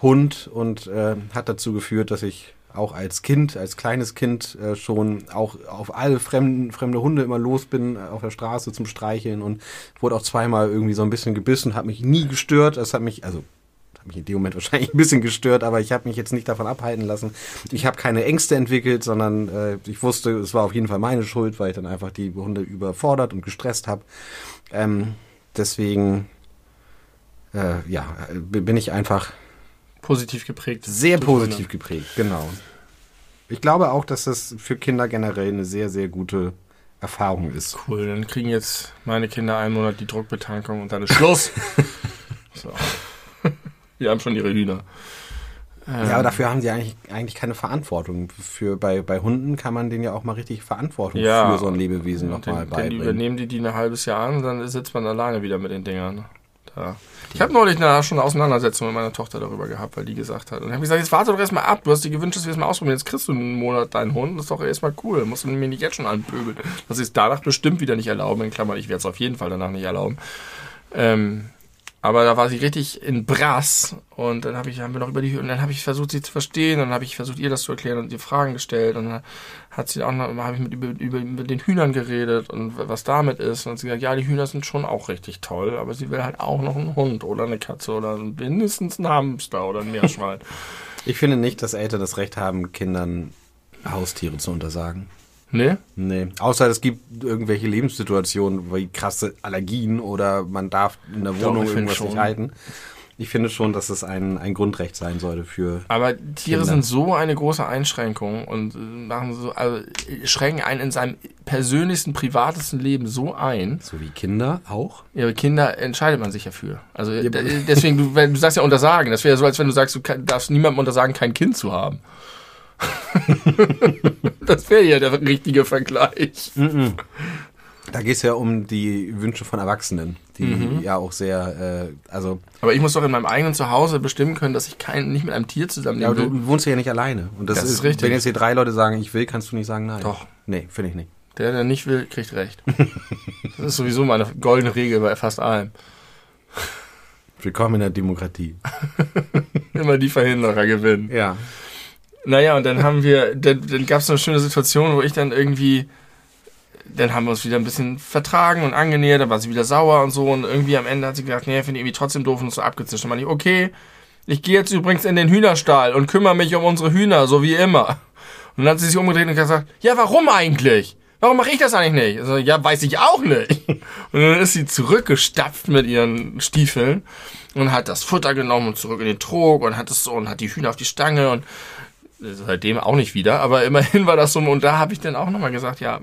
Hund und äh, hat dazu geführt, dass ich auch als Kind, als kleines Kind äh, schon auch auf alle fremden, fremde Hunde immer los bin äh, auf der Straße zum Streicheln und wurde auch zweimal irgendwie so ein bisschen gebissen, hat mich nie gestört. Das hat mich, also hat mich in dem Moment wahrscheinlich ein bisschen gestört, aber ich habe mich jetzt nicht davon abhalten lassen. Ich habe keine Ängste entwickelt, sondern äh, ich wusste, es war auf jeden Fall meine Schuld, weil ich dann einfach die Hunde überfordert und gestresst habe. Ähm, deswegen, äh, ja, bin ich einfach Positiv geprägt. sehr positiv geprägt, genau. Ich glaube auch, dass das für Kinder generell eine sehr, sehr gute Erfahrung ist. Cool, dann kriegen jetzt meine Kinder einen Monat die Druckbetankung und dann ist Schluss. so. Die haben schon ihre Hühner. Ja, aber dafür haben sie eigentlich, eigentlich keine Verantwortung. Für, bei, bei Hunden kann man denen ja auch mal richtig Verantwortung Ja. für so ein Lebewesen nochmal beibringen. übernehmen die die ein halbes Jahr an dann sitzt man alleine wieder mit den Dingern. Da. Ich habe neulich eine, schon eine Auseinandersetzung mit meiner Tochter darüber gehabt, weil die gesagt hat. Und ich habe gesagt, jetzt warte doch erstmal ab. Du hast dir gewünscht, dass wir es mal ausprobieren. Jetzt kriegst du einen Monat deinen Hund. Das ist doch erstmal cool. Musst du mir nicht jetzt schon anpöbeln. Das ist danach bestimmt wieder nicht erlauben. In Klammern, ich werde es auf jeden Fall danach nicht erlauben. Ähm, aber da war sie richtig in Brass und dann habe ich haben wir noch über die und dann habe ich versucht sie zu verstehen und dann habe ich versucht ihr das zu erklären und ihr Fragen gestellt und dann hat sie auch noch habe ich mit über, über mit den Hühnern geredet und was damit ist und sie gesagt ja die Hühner sind schon auch richtig toll aber sie will halt auch noch einen Hund oder eine Katze oder mindestens einen Hamster oder ein Meerschwein Ich finde nicht, dass Eltern das Recht haben, Kindern Haustiere zu untersagen. ne Nee. Außer es gibt irgendwelche Lebenssituationen, wie krasse Allergien oder man darf in der Doch, Wohnung finde irgendwas nicht halten. Ich finde schon, dass es ein, ein Grundrecht sein sollte für. aber Tiere Kinder. sind so eine große Einschränkung und äh, machen so also äh, schränken einen in seinem persönlichsten privatesten Leben so ein So wie Kinder auch. Ihre Kinder entscheidet man sich ja für. Also d- deswegen, du, wenn, du sagst ja untersagen. Das wäre so, als wenn du sagst, du darfst niemandem untersagen, kein Kind zu haben. das wäre ja der richtige Vergleich. Da geht es ja um die Wünsche von Erwachsenen, die Mhm. ja auch sehr, äh, also, Aber ich muss doch in meinem eigenen Zuhause bestimmen können, dass ich kein, nicht mit einem Tier ja, zusammenleben aber will. du wohnst ja nicht alleine. Und das, Das ist ist, richtig. Wenn jetzt hier drei Leute sagen, ich will, kannst du nicht sagen nein. Doch. Nee, finde ich nicht. Der, der nicht will, kriegt recht. Das ist sowieso meine goldene Regel bei fast allem. Willkommen in der Demokratie. Immer die Verhinderer gewinnen. Ja. Naja, und dann haben wir, dann, dann gab es eine schöne Situation, wo ich dann irgendwie, dann haben wir uns wieder ein bisschen vertragen und angenähert, dann war sie wieder sauer und so und irgendwie am Ende hat sie gesagt, nee, finde ich irgendwie trotzdem doof und so abgezischt. Dann meinte ich, okay, ich gehe jetzt übrigens in den Hühnerstall und kümmere mich um unsere Hühner, so wie immer. Und dann hat sie sich umgedreht und gesagt, ja, warum eigentlich? Warum mache ich das eigentlich nicht? Also, ja, weiß ich auch nicht. Und dann ist sie zurückgestapft mit ihren Stiefeln und hat das Futter genommen und zurück in den Trog und hat es so und hat die Hühner auf die Stange und seitdem auch nicht wieder, aber immerhin war das so. Und da habe ich dann auch nochmal gesagt, ja,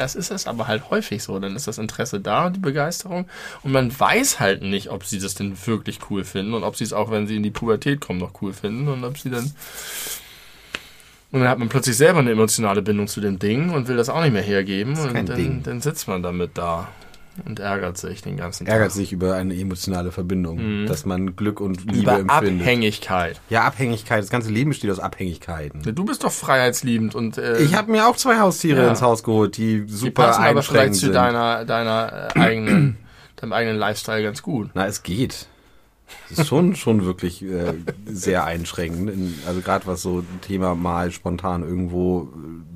das ist es aber halt häufig so. Dann ist das Interesse da und die Begeisterung. Und man weiß halt nicht, ob sie das denn wirklich cool finden und ob sie es auch, wenn sie in die Pubertät kommen, noch cool finden und ob sie dann. Und dann hat man plötzlich selber eine emotionale Bindung zu dem Ding und will das auch nicht mehr hergeben. Und dann, dann sitzt man damit da und ärgert sich den ganzen Ärgert Tag. sich über eine emotionale Verbindung, dass man Glück und Liebe Mhm. Über empfindet. Abhängigkeit. Ja, Abhängigkeit. Das ganze Leben besteht aus Abhängigkeiten. Du bist doch freiheitsliebend und äh, Ich habe mir auch zwei Haustiere Ja. ins Haus geholt, die die super passen aber vielleicht zu sind. deiner, deiner äh, eigenen, deinem eigenen Lifestyle ganz gut. Na, es geht. Es ist schon, schon wirklich äh, sehr einschränkend. In, also gerade was so Thema mal spontan irgendwo äh,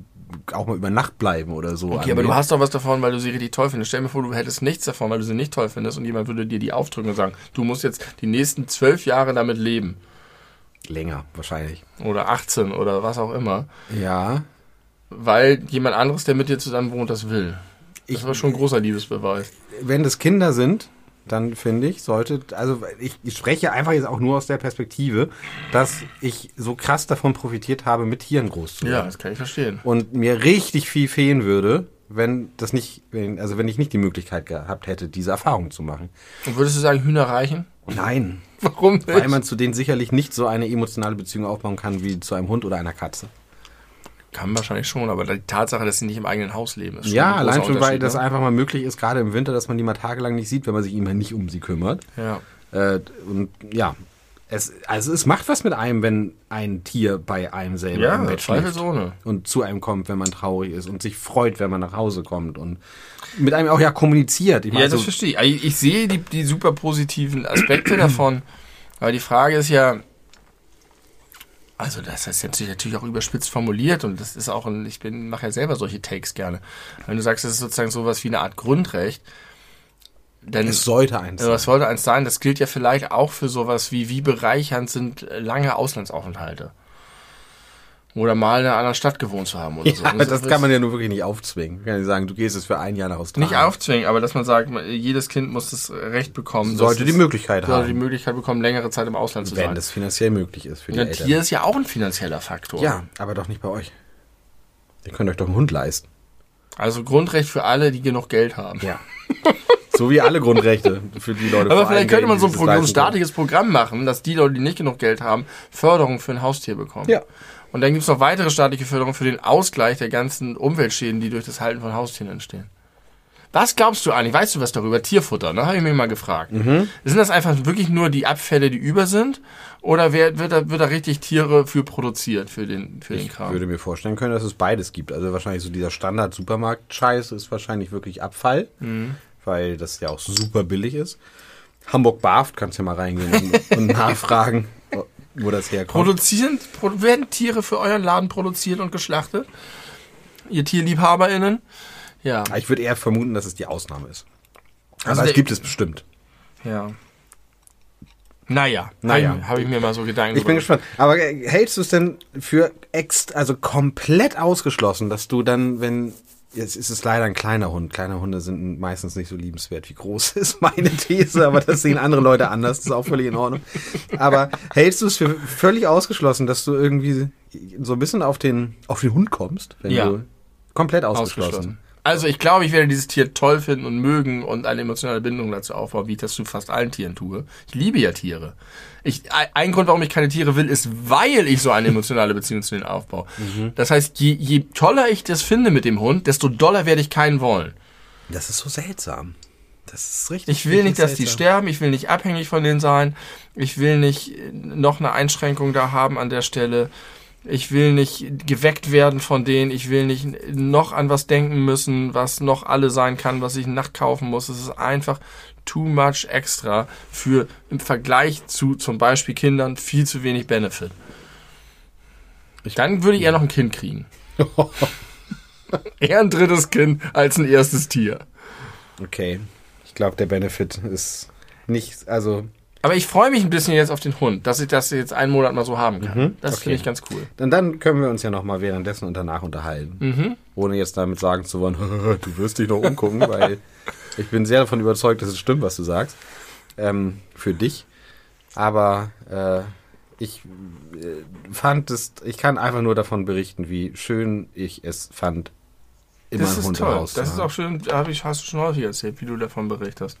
auch mal über Nacht bleiben oder so. Okay, aber du hast doch was davon, weil du sie richtig toll findest. Stell dir vor, du hättest nichts davon, weil du sie nicht toll findest und jemand würde dir die aufdrücken und sagen, du musst jetzt die nächsten zwölf Jahre damit leben. länger wahrscheinlich. Oder 18 oder was auch immer. Ja. Weil jemand anderes, der mit dir zusammen wohnt, das will. Das Ich, war schon ein großer Liebesbeweis. wenn das Kinder sind, dann finde ich, sollte, also ich, spreche einfach jetzt auch nur aus der Perspektive, dass ich so krass davon profitiert habe, mit Tieren groß zu Ja, werden. das kann ich verstehen. Und mir richtig viel fehlen würde, wenn das nicht, wenn, also wenn ich nicht die Möglichkeit gehabt hätte, diese Erfahrung zu machen. Und würdest du sagen, Hühner reichen? Nein. Warum nicht? Weil man zu denen sicherlich nicht so eine emotionale Beziehung aufbauen kann wie zu einem Hund oder einer Katze. Kann wahrscheinlich schon, aber die Tatsache, dass sie nicht im eigenen Haus leben, ist schon Ja, allein schon, weil Unterschied, das ne? einfach mal möglich ist, gerade im Winter, dass man die mal tagelang nicht sieht, wenn man sich immer nicht um sie kümmert. Ja. Äh, und ja, Es, also es macht was mit einem, wenn ein Tier bei einem selber Ja, im Bett schläft und zu einem kommt, wenn man traurig ist und sich freut, wenn man nach Hause kommt und mit einem auch ja kommuniziert. Ich Ja, das so, verstehe ich. Ich, ich sehe die, die super positiven Aspekte davon. Aber die Frage ist ja, also das ist jetzt natürlich auch überspitzt formuliert und das ist auch ein, ich bin, mache ja selber solche Takes gerne. Wenn du sagst, es ist sozusagen sowas wie eine Art Grundrecht, dann es sollte eins sein. sollte eins sein? Das gilt ja vielleicht auch für sowas wie, wie bereichernd sind lange Auslandsaufenthalte. Oder mal in einer anderen Stadt gewohnt zu haben oder so. Ja, Und das so kann man ja nur wirklich nicht aufzwingen. Ich kann nicht sagen, du gehst jetzt für ein Jahr nach Australien. nicht aufzwingen, aber dass man sagt, jedes Kind muss das Recht bekommen. Sollte die Möglichkeit sollte die haben, Möglichkeit bekommen, längere Zeit im Ausland zu wenn sein. das finanziell möglich ist für die Ein Eltern. Tier ist ja auch ein finanzieller Faktor. Ja, aber doch nicht bei euch. Ihr könnt euch doch einen Hund leisten. Also Grundrecht für alle, die genug Geld haben. Ja. so wie alle Grundrechte für die Leute. Aber vielleicht könnte man so ein, Pro- das staatliches Programm machen, dass die Leute, die nicht genug Geld haben, Förderung für ein Haustier bekommen. Ja. Und dann gibt es noch weitere staatliche Förderung für den Ausgleich der ganzen Umweltschäden, die durch das Halten von Haustieren entstehen. Was glaubst du eigentlich? Weißt du was darüber? Tierfutter, ne? Habe ich mich mal gefragt. Mhm. Sind das einfach wirklich nur die Abfälle, die über sind? Oder wer, wird, da, wird da richtig Tiere für produziert, für den, für den Ich Kram? würde mir vorstellen können, dass es beides gibt. Also wahrscheinlich so dieser Standard-Supermarkt-Scheiß ist wahrscheinlich wirklich Abfall, Mhm. weil das ja auch super billig ist. Hamburg-Barft kannst ja mal reingehen und, und nachfragen, wo das herkommt. Produzieren, produ werden Tiere für euren Laden produziert und geschlachtet? Ihr TierliebhaberInnen? Ja. Ich würde eher vermuten, dass es die Ausnahme ist. Also Aber es gibt es bestimmt. Ja. Naja, Naja. habe ich, hab ich mir mal so Gedanken Ich bin gespannt. Aber äh, hältst du es denn für ex, also komplett ausgeschlossen, dass du dann, wenn jetzt ist es leider ein kleiner Hund. Kleine Hunde sind meistens nicht so liebenswert wie groß ist meine These, aber das sehen andere Leute anders. Das ist auch völlig in Ordnung. Aber hältst du es für völlig ausgeschlossen, dass du irgendwie so ein bisschen auf den auf den Hund kommst, wenn Ja. komplett ausgeschlossen? ausgeschlossen. Also ich glaube, ich werde dieses Tier toll finden und mögen und eine emotionale Bindung dazu aufbauen, wie ich das zu fast allen Tieren tue. Ich liebe ja Tiere. Ich, ein- Grund, warum ich keine Tiere will, ist, weil ich so eine emotionale Beziehung zu denen aufbaue. Mhm. Das heißt, je, je toller ich das finde mit dem Hund, desto doller werde ich keinen wollen. Das ist so seltsam. Das ist richtig. Ich will nicht, dass die seltsam. sterben, ich will nicht abhängig von denen sein, ich will nicht noch eine Einschränkung da haben an der Stelle. Ich will nicht geweckt werden von denen, ich will nicht noch an was denken müssen, was noch alle sein kann, was ich nacht kaufen muss. Es ist einfach too much extra für im Vergleich zu zum Beispiel Kindern viel zu wenig Benefit. Dann würde ich eher noch ein Kind kriegen. eher ein drittes Kind als ein erstes Tier. Okay. Ich glaube, der Benefit ist nicht, also Aber ich freue mich ein bisschen jetzt auf den Hund, dass ich das jetzt einen Monat mal so haben kann. Das okay. finde ich ganz cool. Dann, dann können wir uns ja noch mal währenddessen und danach unterhalten. Mhm. Ohne jetzt damit sagen zu wollen, du wirst dich noch umgucken, weil ich bin sehr davon überzeugt, dass es stimmt, was du sagst. Ähm, für dich. Aber äh, ich äh, fand es, ich kann einfach nur davon berichten, wie schön ich es fand, immer Das einen ist Hund toll. Das ist auch schön, hab ich, hast du schon häufig erzählt, wie du davon berichtest.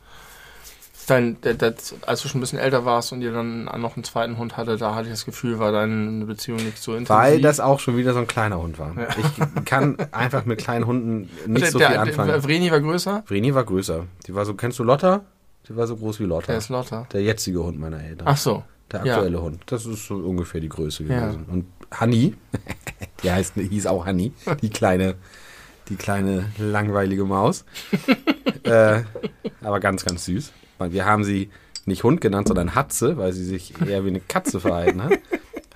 Dein, der, als du schon ein bisschen älter warst und ihr dann noch einen zweiten Hund hatte, da hatte ich das Gefühl, war deine Beziehung nicht so intensiv. Weil das auch schon wieder so ein kleiner Hund war. Ich kann einfach mit kleinen Hunden nicht der, so viel der, anfangen. der Vreni war größer? Vreni war größer. Die war so, kennst du Lotta? Die war so groß wie Lotta. Der ist Lotta. Der jetzige Hund meiner Eltern. Ach so. der ja. aktuelle Hund. Das ist so ungefähr die Größe Ja. gewesen. Und Honey, die heißt, hieß auch Honey, die kleine, die kleine langweilige Maus. äh, aber ganz, ganz süß. Wir haben sie nicht Hund genannt, sondern Hatze, weil sie sich eher wie eine Katze verhalten hat.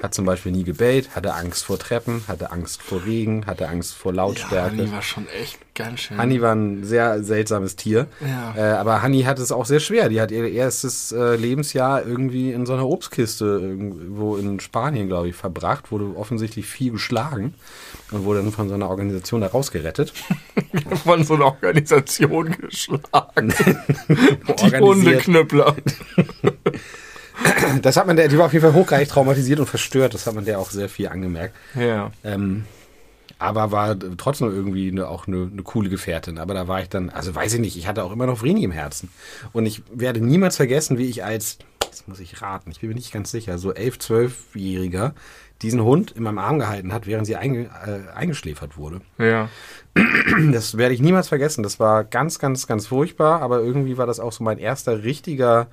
Hat zum Beispiel nie gebellt, hatte Angst vor Treppen, hatte Angst vor Regen, hatte Angst vor Ja, Lautstärke. die war schon echt ganz schön. Hanni war ein sehr seltsames Tier. Ja. Äh, aber Hanni hat es auch sehr schwer. Die hat ihr erstes äh, Lebensjahr irgendwie in so einer Obstkiste irgendwo in Spanien, glaube ich, verbracht, wurde offensichtlich viel geschlagen und wurde dann von so einer Organisation da rausgerettet. von so einer Organisation geschlagen. Die. Hundeknüppler. Das hat man der, die war auf jeden Fall hochgradig traumatisiert und verstört. Das hat man der auch sehr viel angemerkt. Ja. Ähm, aber war trotzdem irgendwie eine, auch eine, eine coole Gefährtin. Aber da war ich dann, also weiß ich nicht, ich hatte auch immer noch Vreni im Herzen. Und ich werde niemals vergessen, wie ich als, das muss ich raten, ich bin mir nicht ganz sicher, so elf, zwölfjähriger diesen Hund in meinem Arm gehalten hat, während sie einge, äh, eingeschläfert wurde. Ja. Das werde ich niemals vergessen. Das war ganz, ganz, ganz furchtbar, aber irgendwie war das auch so mein erster richtiger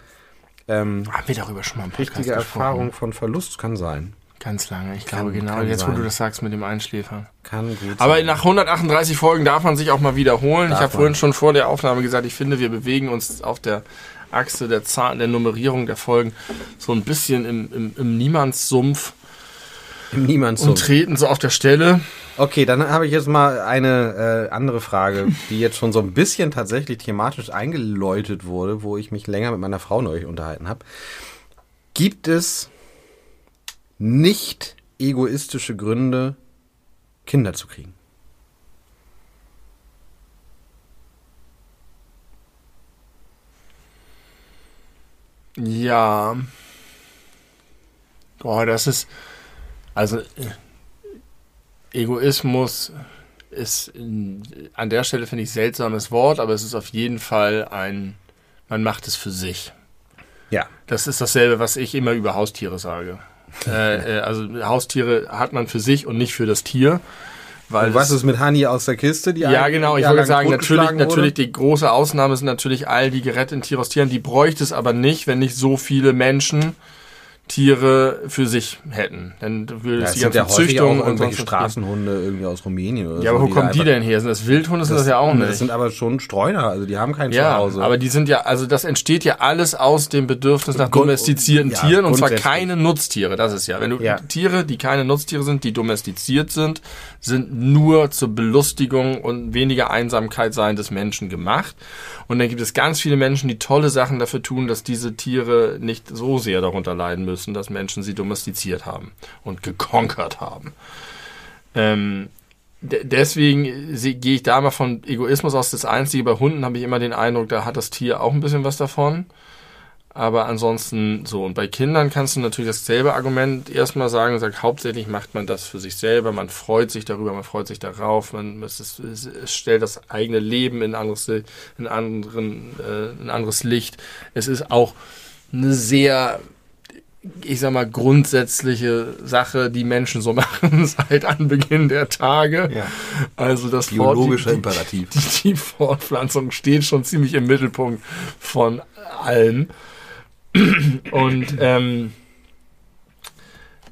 Ähm, Haben wir darüber schon mal im Podcast richtige gesprochen? Erfahrung von Verlust kann sein. Ganz lange. Ich Kann- glaube genau, jetzt wo sein. du das sagst mit dem Einschläfern. Kann gut Aber sein. nach 138 Folgen darf man sich auch mal wiederholen. Darf ich habe vorhin schon vor der Aufnahme gesagt, ich finde, wir bewegen uns auf der Achse der Zahl, der Nummerierung der Folgen so ein bisschen im, im, im Niemandssumpf Im Niemandsum. und treten so auf der Stelle. Okay, dann habe ich jetzt mal eine äh, andere Frage, die jetzt schon so ein bisschen tatsächlich thematisch eingeläutet wurde, wo ich mich länger mit meiner Frau neulich unterhalten habe. Gibt es nicht egoistische Gründe, Kinder zu kriegen? Ja. Boah, das ist. Also, äh, Egoismus ist in, an der Stelle, finde ich, seltsames Wort, aber es ist auf jeden Fall ein. Man macht es für sich. Ja. Das ist dasselbe, was ich immer über Haustiere sage. äh, äh, also, Haustiere hat man für sich und nicht für das Tier. Weil Und was es- ist mit Hani aus der Kiste? Die ja, genau. Ich lang sagen, natürlich, natürlich die große Ausnahme sind natürlich all die geretteten Tiere aus Tieren. Die bräuchte es aber nicht, wenn nicht so viele Menschen Tiere für sich hätten. Dann würde Ja, es die sind ja häufig auch und irgendwelche geben. Straßenhunde irgendwie aus Rumänien oder Ja, so. aber wo kommen da die denn her? Sind das Wildhunde? Sind das, ja auch nicht. Das sind aber schon Streuner, also die haben kein ja, Zuhause. aber die sind ja, also das entsteht ja alles aus dem Bedürfnis nach Grund- domestizierten ja, Tieren und zwar keine Nutztiere. Das ist ja, wenn du Ja. Tiere, die keine Nutztiere sind, die domestiziert sind, sind nur zur Belustigung und weniger Einsamkeit sein des Menschen gemacht. Und dann gibt es ganz viele Menschen, die tolle Sachen dafür tun, dass diese Tiere nicht so sehr darunter leiden müssen, dass Menschen sie domestiziert haben und gekonkert haben. Ähm, de- deswegen gehe ich da mal von Egoismus aus. Das Einzige bei Hunden habe ich immer den Eindruck, da hat das Tier auch ein bisschen was davon. Aber ansonsten so. Und bei Kindern kannst du natürlich dasselbe Argument erstmal sagen. Sagt, hauptsächlich macht man das für sich selber. Man freut sich darüber, man freut sich darauf. Man, es, ist, es, stellt das eigene Leben in, anderes, in, anderen, äh, ein anderes Licht. Es ist auch eine sehr ich sag mal, grundsätzliche Sache, die Menschen so machen seit Anbeginn der Tage. Ja. Also das Biologischer Fort, die, Imperativ. Die, die Fortpflanzung steht schon ziemlich im Mittelpunkt von allen. Und ähm,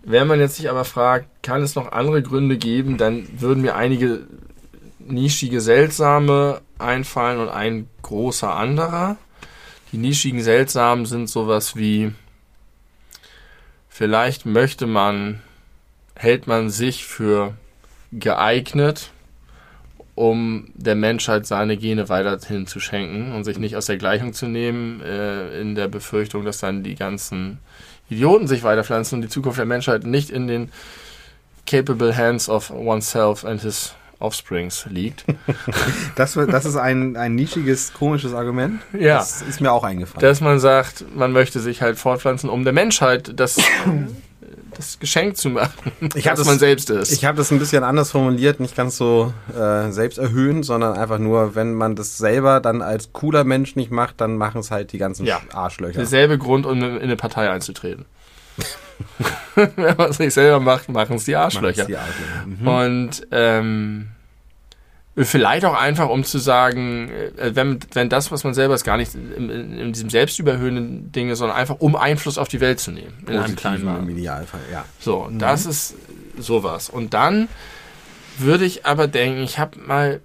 wenn man jetzt sich aber fragt, kann es noch andere Gründe geben, dann würden mir einige nischige, seltsame einfallen und ein großer anderer. Die nischigen, seltsamen sind sowas wie Vielleicht möchte man, hält man sich für geeignet, um der Menschheit seine Gene weiterhin zu schenken und sich nicht aus der Gleichung zu nehmen, äh, in der Befürchtung, dass dann die ganzen Idioten sich weiterpflanzen und die Zukunft der Menschheit nicht in den capable hands of oneself and his offsprings liegt. Das, das ist ein, ein nischiges, komisches Argument. Ja. Das ist mir auch eingefallen. dass man sagt, man möchte sich halt fortpflanzen, um der Menschheit das, das Geschenk zu machen, Ich dass das- man selbst ist. Ich habe das ein bisschen anders formuliert, nicht ganz so äh, selbsterhöhend, sondern einfach nur, wenn man das selber dann als cooler Mensch nicht macht, dann machen es halt die ganzen Ja. Arschlöcher. Derselbe Grund, um in eine Partei einzutreten. Wenn man es nicht selber macht, machen es die Arschlöcher. die Arschlöcher. Mhm. Und ähm, vielleicht auch einfach, um zu sagen, äh, wenn, wenn das, was man selber ist, gar nicht in, in, diesem selbstüberhöhenden Ding ist, sondern einfach, um Einfluss auf die Welt zu nehmen. In einem kleinen Rahmen. im Idealfall, ja. So, das ist sowas. Und dann würde ich aber denken, ich habe mal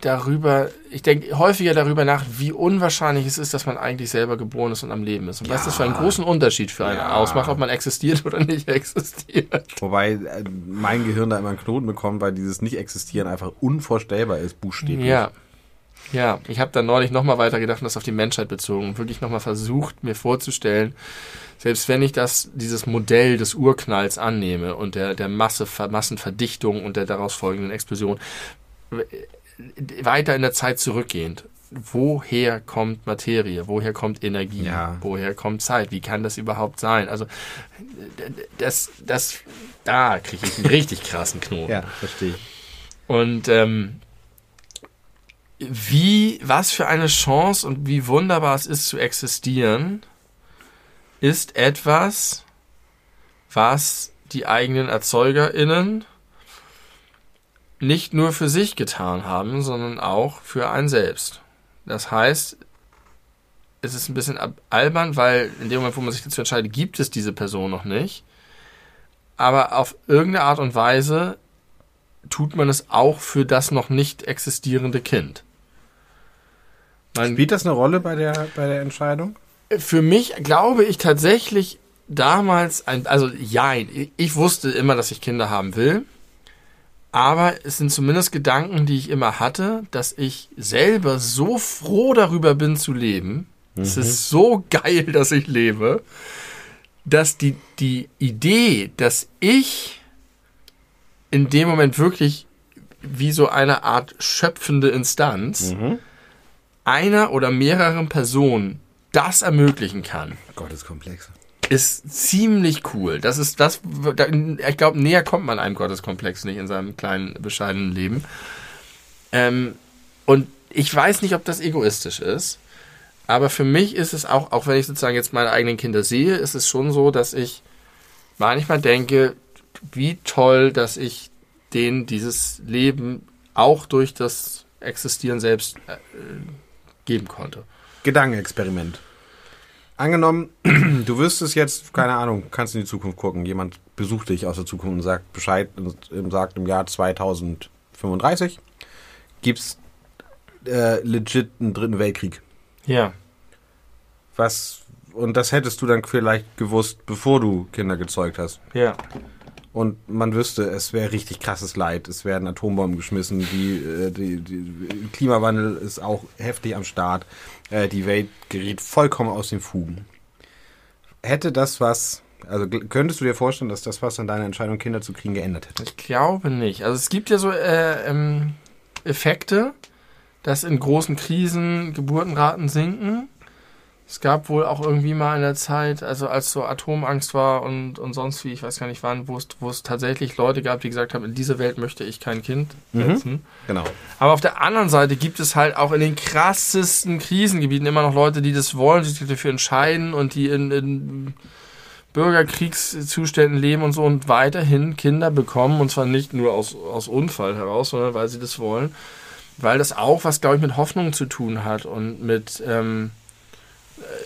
darüber, ich denke häufiger darüber nach, wie unwahrscheinlich es ist, dass man eigentlich selber geboren ist und am Leben ist. Und was Ja. das für einen großen Unterschied für einen Ja. ausmacht, ob man existiert oder nicht existiert. Wobei äh, mein Gehirn da immer einen Knoten bekommt, weil dieses Nicht-Existieren einfach unvorstellbar ist, buchstäblich. Ja. Ja, ich habe dann neulich nochmal weitergedacht und das auf die Menschheit bezogen und wirklich nochmal versucht, mir vorzustellen, selbst wenn ich das, dieses Modell des Urknalls annehme und der, der Masse, Massenverdichtung und der daraus folgenden Explosion, weiter in der Zeit zurückgehend, woher kommt Materie, woher kommt Energie, Ja. woher kommt Zeit, wie kann das überhaupt sein? Also das, das, da kriege ich einen richtig krassen Knoten. Ja, verstehe ich. Und ähm, wie, was für eine Chance und wie wunderbar es ist zu existieren, ist etwas, was die eigenen ErzeugerInnen nicht nur für sich getan haben, sondern auch für ein selbst. Das heißt, es ist ein bisschen albern, weil in dem Moment, wo man sich dazu entscheidet, gibt es diese Person noch nicht. Aber auf irgendeine Art und Weise tut man es auch für das noch nicht existierende Kind. Man, Spielt das eine Rolle bei der, bei der Entscheidung? Für mich glaube ich tatsächlich damals, ein, also ja, ich wusste immer, dass ich Kinder haben will. Aber es sind zumindest Gedanken, die ich immer hatte, dass ich selber so froh darüber bin zu leben. Mhm. Es ist so geil, dass ich lebe, dass die, die Idee, dass ich in dem Moment wirklich wie so eine Art schöpfende Instanz mhm. einer oder mehreren Personen das ermöglichen kann. Gott, ist komplex ist ziemlich cool. Das ist das, ich glaube, näher kommt man einem Gotteskomplex nicht in seinem kleinen, bescheidenen Leben. Ähm, und ich weiß nicht, ob das egoistisch ist, aber für mich ist es auch, auch wenn ich sozusagen jetzt meine eigenen Kinder sehe, ist es schon so, dass ich manchmal denke, wie toll, dass ich denen dieses Leben auch durch das Existieren selbst äh, geben konnte. Gedankenexperiment. Angenommen, du wüsstest jetzt, keine Ahnung, kannst in die Zukunft gucken, jemand besucht dich aus der Zukunft und sagt Bescheid und sagt im Jahr 2035 gibt's äh, legit einen dritten Weltkrieg. Ja. Was, und das hättest du dann vielleicht gewusst, bevor du Kinder gezeugt hast. Ja. Und man wüsste, es wäre richtig krasses Leid. Es werden Atombomben geschmissen, die, äh, die, die Klimawandel ist auch heftig am Start. Äh, die Welt gerät vollkommen aus den Fugen. Hätte das was, also könntest du dir vorstellen, dass das was an deiner Entscheidung, Kinder zu kriegen, geändert hätte? Ich glaube nicht. Also es gibt ja so äh, ähm, Effekte, dass in großen Krisen Geburtenraten sinken. Es gab wohl auch irgendwie mal in der Zeit, also als so Atomangst war und, und sonst wie, ich weiß gar nicht wann, wo es, wo es tatsächlich Leute gab, die gesagt haben, in diese Welt möchte ich kein Kind mhm. setzen. Mhm, genau. Aber auf der anderen Seite gibt es halt auch in den krassesten Krisengebieten immer noch Leute, die das wollen, die sich dafür entscheiden und die in, in Bürgerkriegszuständen leben und so und weiterhin Kinder bekommen und zwar nicht nur aus, aus Unfall heraus, sondern weil sie das wollen. Weil das auch was, glaube ich, mit Hoffnung zu tun hat und mit, ähm, äh,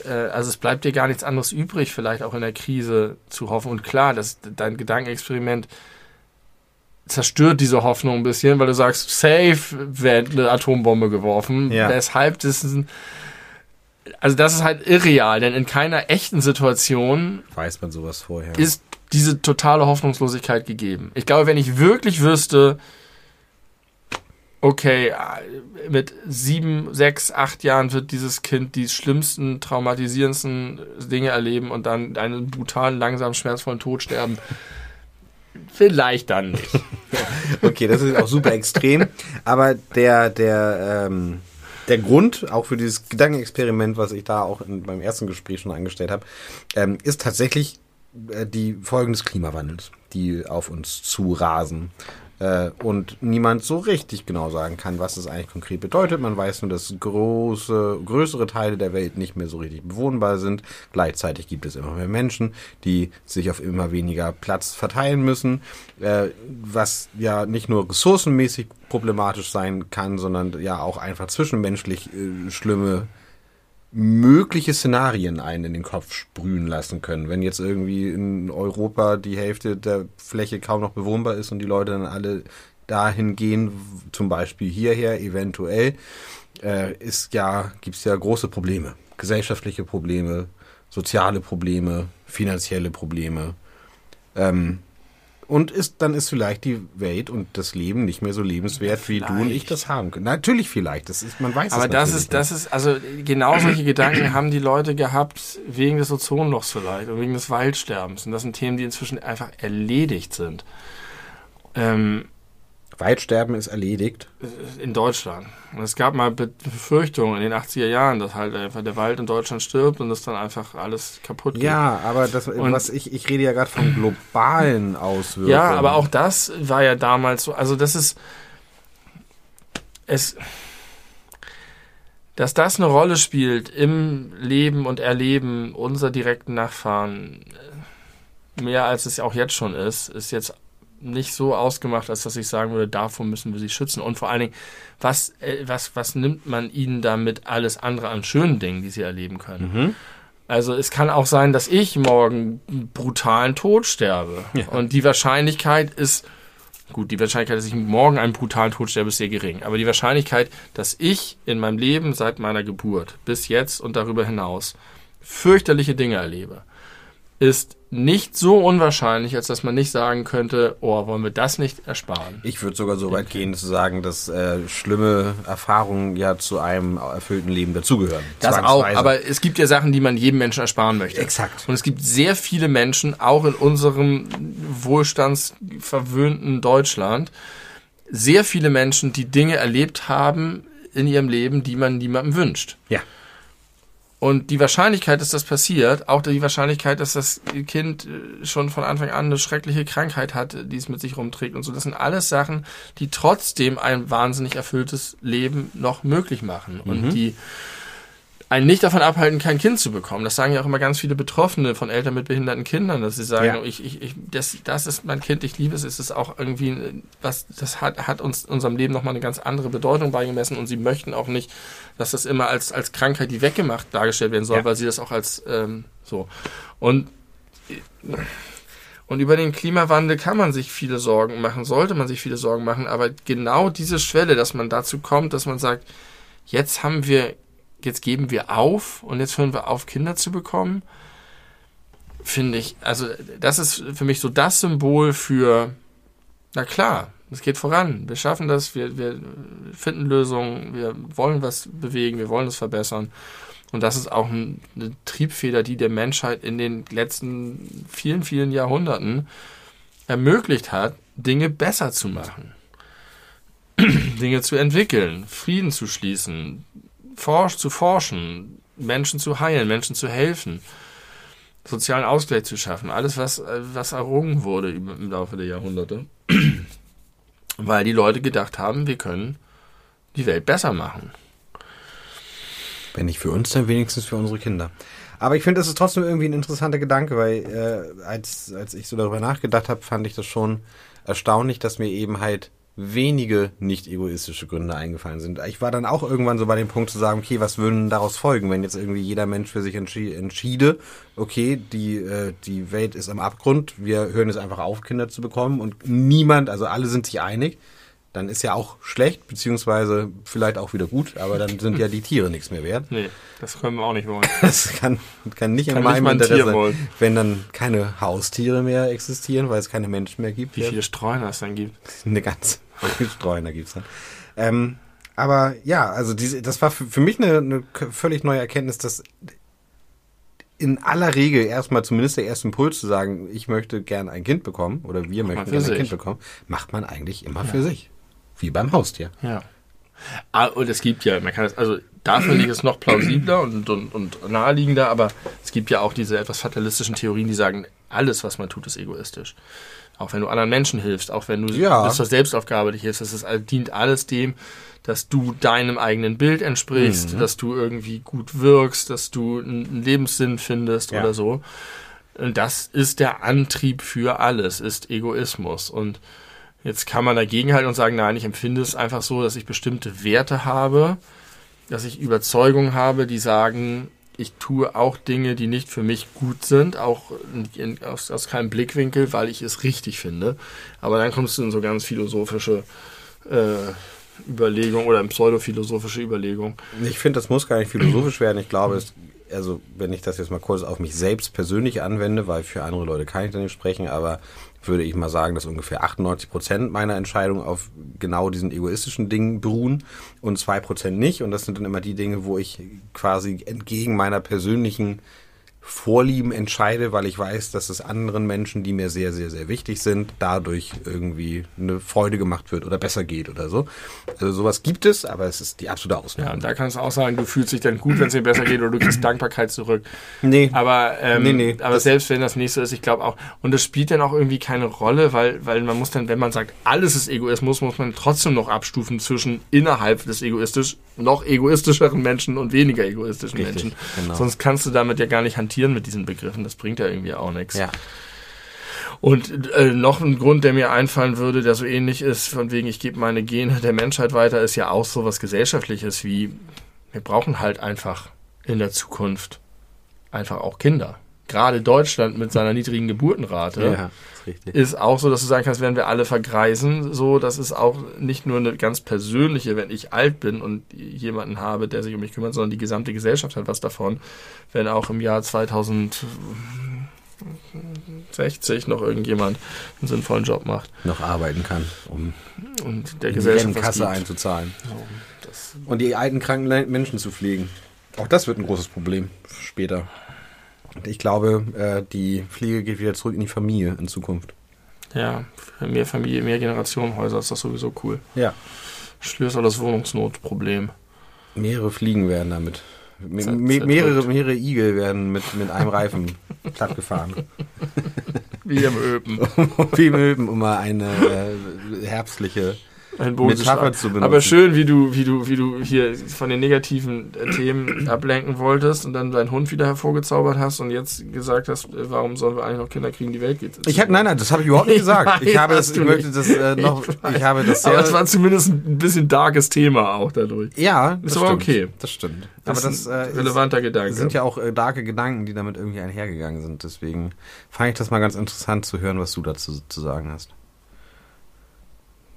also es bleibt dir gar nichts anderes übrig, vielleicht auch in der Krise zu hoffen. Und klar, das, dein Gedankenexperiment zerstört diese Hoffnung ein bisschen, weil du sagst, safe wird eine Atombombe geworfen. Ja. Weshalb das also das ist halt irreal, denn in keiner echten Situation weiß man sowas vorher. Ist diese totale Hoffnungslosigkeit gegeben. Ich glaube, wenn ich wirklich wüsste, okay, mit sieben, sechs, acht Jahren wird dieses Kind die schlimmsten, traumatisierendsten Dinge erleben und dann einen brutalen, langsam, schmerzvollen Tod sterben. Vielleicht dann nicht. okay, das ist auch super extrem. Aber der, der, ähm, der Grund, auch für dieses Gedankenexperiment, was ich da auch in, beim ersten Gespräch schon angestellt habe, ähm, ist tatsächlich äh, die Folgen des Klimawandels, die auf uns zu rasen äh, und niemand so richtig genau sagen kann, was das eigentlich konkret bedeutet. Man weiß nur, dass große, größere Teile der Welt nicht mehr so richtig bewohnbar sind. Gleichzeitig gibt es immer mehr Menschen, die sich auf immer weniger Platz verteilen müssen, äh, was ja nicht nur ressourcenmäßig problematisch sein kann, sondern ja auch einfach zwischenmenschlich äh, schlimme mögliche Szenarien einen in den Kopf sprühen lassen können. Wenn jetzt irgendwie in Europa die Hälfte der Fläche kaum noch bewohnbar ist und die Leute dann alle dahin gehen, zum Beispiel hierher eventuell, äh, ist ja, gibt's ja große Probleme. Gesellschaftliche Probleme, soziale Probleme, finanzielle Probleme. Ähm, und ist, dann ist vielleicht die Welt und das Leben nicht mehr so lebenswert, ja, wie du und ich das haben können. Natürlich vielleicht, das ist, man weiß Aber es das ist, das ist, also genau solche Gedanken haben die Leute gehabt wegen des Ozonlochs vielleicht und wegen des Waldsterbens. Und das sind Themen, die inzwischen einfach erledigt sind. Ähm, Waldsterben ist erledigt. In Deutschland. Und es gab mal Befürchtungen in den 80er Jahren, dass halt einfach der Wald in Deutschland stirbt und das dann einfach alles kaputt geht. Ja, aber das, und was ich, ich rede ja gerade von globalen Auswirkungen. Ja, aber auch das war ja damals so. Also das ist es, dass das eine Rolle spielt im Leben und Erleben unserer direkten Nachfahren, mehr als es auch jetzt schon ist, ist jetzt nicht so ausgemacht, als dass ich sagen würde, davor müssen wir sie schützen. Und vor allen Dingen, was, äh, was, was nimmt man ihnen damit alles andere an schönen Dingen, die sie erleben können? Mhm. Also es kann auch sein, dass ich morgen einen brutalen Tod sterbe. Ja. Und die Wahrscheinlichkeit ist, gut, die Wahrscheinlichkeit, dass ich morgen einen brutalen Tod sterbe, ist sehr gering. Aber die Wahrscheinlichkeit, dass ich in meinem Leben seit meiner Geburt bis jetzt und darüber hinaus fürchterliche Dinge erlebe, ist nicht so unwahrscheinlich, als dass man nicht sagen könnte, oh, wollen wir das nicht ersparen. Ich würde sogar so weit gehen zu sagen, dass äh, schlimme Erfahrungen ja zu einem erfüllten Leben dazugehören. Das auch, aber es gibt ja Sachen, die man jedem Menschen ersparen möchte. Exakt. Und es gibt sehr viele Menschen, auch in unserem wohlstandsverwöhnten Deutschland, sehr viele Menschen, die Dinge erlebt haben in ihrem Leben, die man niemandem wünscht. Ja. Und die Wahrscheinlichkeit, dass das passiert, auch die Wahrscheinlichkeit, dass das Kind äh, schon von Anfang an eine schreckliche Krankheit hat, die es mit sich rumträgt und so, das sind alles Sachen, die trotzdem ein wahnsinnig erfülltes Leben noch möglich machen. Und die einen nicht davon abhalten, kein Kind zu bekommen. Das sagen ja auch immer ganz viele Betroffene von Eltern mit behinderten Kindern, dass sie sagen, Ja. ich, ich, ich, das, das ist mein Kind, ich liebe es, es ist auch irgendwie, was, das hat, hat uns unserem Leben nochmal eine ganz andere Bedeutung beigemessen und sie möchten auch nicht, dass das immer als, als Krankheit, die weggemacht dargestellt werden soll, Ja. weil sie das auch als ähm, so. Und und über den Klimawandel kann man sich viele Sorgen machen, sollte man sich viele Sorgen machen, aber genau diese Schwelle, dass man dazu kommt, dass man sagt, jetzt haben wir, jetzt geben wir auf und jetzt hören wir auf, Kinder zu bekommen, finde ich, also das ist für mich so das Symbol für, na klar, es geht voran, wir schaffen das, wir, wir finden Lösungen, wir wollen was bewegen, wir wollen es verbessern. Und das ist auch ein, eine Triebfeder, die der Menschheit in den letzten vielen, vielen Jahrhunderten ermöglicht hat, Dinge besser zu machen. Dinge zu entwickeln, Frieden zu schließen, forsch, zu forschen, Menschen zu heilen, Menschen zu helfen, sozialen Ausgleich zu schaffen. Alles, was, äh, was errungen wurde im Laufe der Jahrhunderte. Weil die Leute gedacht haben, wir können die Welt besser machen. Wenn nicht für uns, dann wenigstens für unsere Kinder. Aber ich finde, das ist trotzdem irgendwie ein interessanter Gedanke, weil äh, als, als ich so darüber nachgedacht habe, fand ich das schon erstaunlich, dass mir eben halt wenige nicht egoistische Gründe eingefallen sind. Ich war dann auch irgendwann so bei dem Punkt zu sagen, okay, was würden daraus folgen, wenn jetzt irgendwie jeder Mensch für sich entschi entschiede, okay, die, äh, die Welt ist am Abgrund, wir hören jetzt einfach auf, Kinder zu bekommen und niemand, also alle sind sich einig, dann ist ja auch schlecht, beziehungsweise vielleicht auch wieder gut, aber dann sind ja die Tiere nichts mehr wert. Nee, das können wir auch nicht wollen. Das kann, kann nicht in Kann meinem nicht Interesse, wollen. wenn dann keine Haustiere mehr existieren, weil es keine Menschen mehr gibt. Wie viele Streuner es dann gibt. Eine ganze Menge Streuner gibt's dann. Ähm, aber ja, also diese, das war für, für mich eine, eine völlig neue Erkenntnis, dass in aller Regel erstmal zumindest der erste Impuls zu sagen, ich möchte gern ein Kind bekommen oder wir man möchten gerne ein. Kind bekommen, macht man eigentlich immer für sich. Wie beim Haustier. Ja. Ah, und es gibt ja, man kann es, also da finde ich es noch plausibler und, und, und naheliegender, aber es gibt ja auch diese etwas fatalistischen Theorien, die sagen, alles, was man tut, ist egoistisch. Auch wenn du anderen Menschen hilfst, auch wenn du Ja. bis zur Selbstaufgabe dich hilfst, das ist, dient alles dem, dass du deinem eigenen Bild entsprichst, dass du irgendwie gut wirkst, dass du einen Lebenssinn findest Ja. oder so. Und das ist der Antrieb für alles, ist Egoismus. Und jetzt kann man dagegen halten und sagen, nein, ich empfinde es einfach so, dass ich bestimmte Werte habe, dass ich Überzeugungen habe, die sagen, ich tue auch Dinge, die nicht für mich gut sind, auch in, aus, aus keinem Blickwinkel, weil ich es richtig finde. Aber dann kommst du in so ganz philosophische äh, Überlegungen oder in pseudophilosophische Überlegungen. Ich finde, das muss gar nicht philosophisch werden. Ich glaube, es, also wenn ich das jetzt mal kurz auf mich selbst persönlich anwende, weil für andere Leute kann ich da nicht sprechen, aber würde ich mal sagen, dass ungefähr 98 Prozent meiner Entscheidungen auf genau diesen egoistischen Dingen beruhen und zwei Prozent nicht. Und das sind dann immer die Dinge, wo ich quasi entgegen meiner persönlichen Vorlieben entscheide, weil ich weiß, dass es anderen Menschen, die mir sehr, sehr, sehr wichtig sind, dadurch irgendwie eine Freude gemacht wird oder besser geht oder so. Also sowas gibt es, aber es ist die absolute Ausnahme. Ja, und da kannst du auch sagen, du fühlst dich dann gut, wenn es dir besser geht oder du kriegst Dankbarkeit zurück. Nee. Aber, ähm, Nee, nee, aber selbst wenn das nicht so ist, ich glaube auch, und das spielt dann auch irgendwie keine Rolle, weil, weil man muss dann, wenn man sagt, alles ist Egoismus, muss man trotzdem noch abstufen zwischen innerhalb des egoistisch, noch egoistischeren Menschen und weniger egoistischen Richtig, Menschen. genau. Sonst kannst du damit ja gar nicht hantieren mit diesen Begriffen, das bringt ja irgendwie auch nichts. Ja. Und äh, noch ein Grund, der mir einfallen würde, der so ähnlich ist, von wegen ich gebe meine Gene der Menschheit weiter, ist ja auch so was Gesellschaftliches wie wir brauchen halt einfach in der Zukunft einfach auch Kinder. Gerade Deutschland mit seiner niedrigen Geburtenrate Ja, ist ist auch so, dass du sagen kannst, wenn wir alle vergreisen, so, das ist auch nicht nur eine ganz persönliche, wenn ich alt bin und jemanden habe, der sich um mich kümmert, sondern die gesamte Gesellschaft hat was davon, wenn auch im Jahr 2060 noch irgendjemand einen sinnvollen Job macht Noch arbeiten kann, um und der in die Gesellschaft Rentenkasse gibt. einzuzahlen. So, Und die alten, kranken Menschen zu pflegen. Auch das wird ein großes Problem später. Ich glaube, äh, die Pflege geht wieder zurück in die Familie in Zukunft. ja, mehr Familie, mehr Generationenhäuser ist das sowieso cool. Ja. Auch das Wohnungsnotproblem. Mehrere Fliegen werden damit. Me Zer- mehrere, mehrere Igel werden mit, mit einem Reifen plattgefahren. Wie im Öpen. Wie Möben, um mal eine äh, herbstliche Ein Metapher zu benutzen. Aber schön, wie du, wie du, wie du hier von den negativen äh, Themen ablenken wolltest und dann deinen Hund wieder hervorgezaubert hast und jetzt gesagt hast, äh, warum sollen wir eigentlich noch Kinder kriegen, die Welt geht. Ich hab, nein, nein, das habe ich überhaupt nicht Ich gesagt. Ich, weiß, habe das, ich möchte das äh, noch, Ich ich habe das Aber sehr, es war zumindest ein bisschen darkes Thema auch dadurch. ja, das Ist aber stimmt. okay. Das stimmt. Das aber das ist äh, ein ist, relevanter Gedanke. sind ja auch äh, darke Gedanken, die damit irgendwie einhergegangen sind. Deswegen fand ich das mal ganz interessant zu hören, was du dazu zu sagen hast.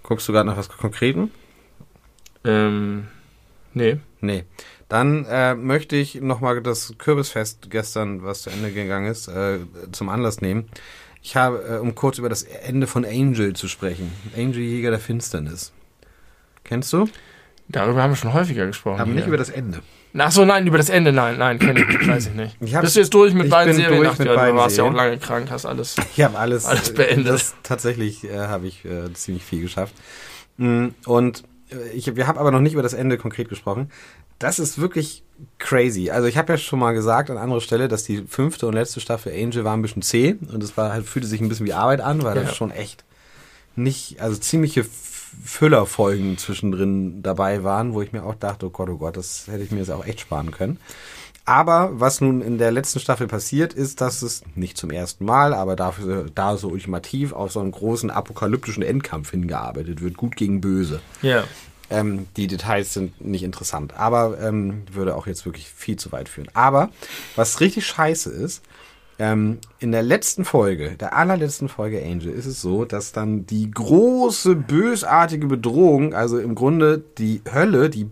Guckst du gerade nach was Konkreten? ähm, nee. Nee. Dann äh, möchte ich nochmal das Kürbisfest gestern, was zu Ende gegangen ist, äh, zum Anlass nehmen. Ich habe, äh, um kurz über das Ende von Angel zu sprechen. Angel Jäger der Finsternis. Kennst du? Darüber haben wir schon häufiger gesprochen. Aber hier. nicht über das Ende. Ach so, nein, über das Ende, nein, nein, kenne ich nicht, weiß ich nicht. Ich hab's- Bist du jetzt durch mit beiden Serien? Ach, mit ja, beiden du warst ja auch Serien. lange krank, hast alles. Ich habe alles, Alles beendet. Das, tatsächlich äh, habe ich äh, ziemlich viel geschafft. Mm, Und äh, ich, wir haben aber noch nicht über das Ende konkret gesprochen. Das ist wirklich crazy. Also ich habe ja schon mal gesagt an anderer Stelle, dass die fünfte und letzte Staffel Angel war ein bisschen zäh und es war halt fühlte sich ein bisschen wie Arbeit an, weil Ja. das schon echt nicht, also ziemliche Füllerfolgen zwischendrin dabei waren, wo ich mir auch dachte, oh Gott, oh Gott, das hätte ich mir jetzt auch echt sparen können. Aber was nun in der letzten Staffel passiert, ist, dass es nicht zum ersten Mal, aber dafür da so ultimativ auf so einen großen apokalyptischen Endkampf hingearbeitet wird, gut gegen böse. Ja. Ähm, die Details sind nicht interessant, aber ähm, würde auch jetzt wirklich viel zu weit führen. Aber was richtig scheiße ist, ähm, in der letzten Folge, der allerletzten Folge Angel, ist es so, dass dann die große, bösartige Bedrohung, also im Grunde die Hölle, die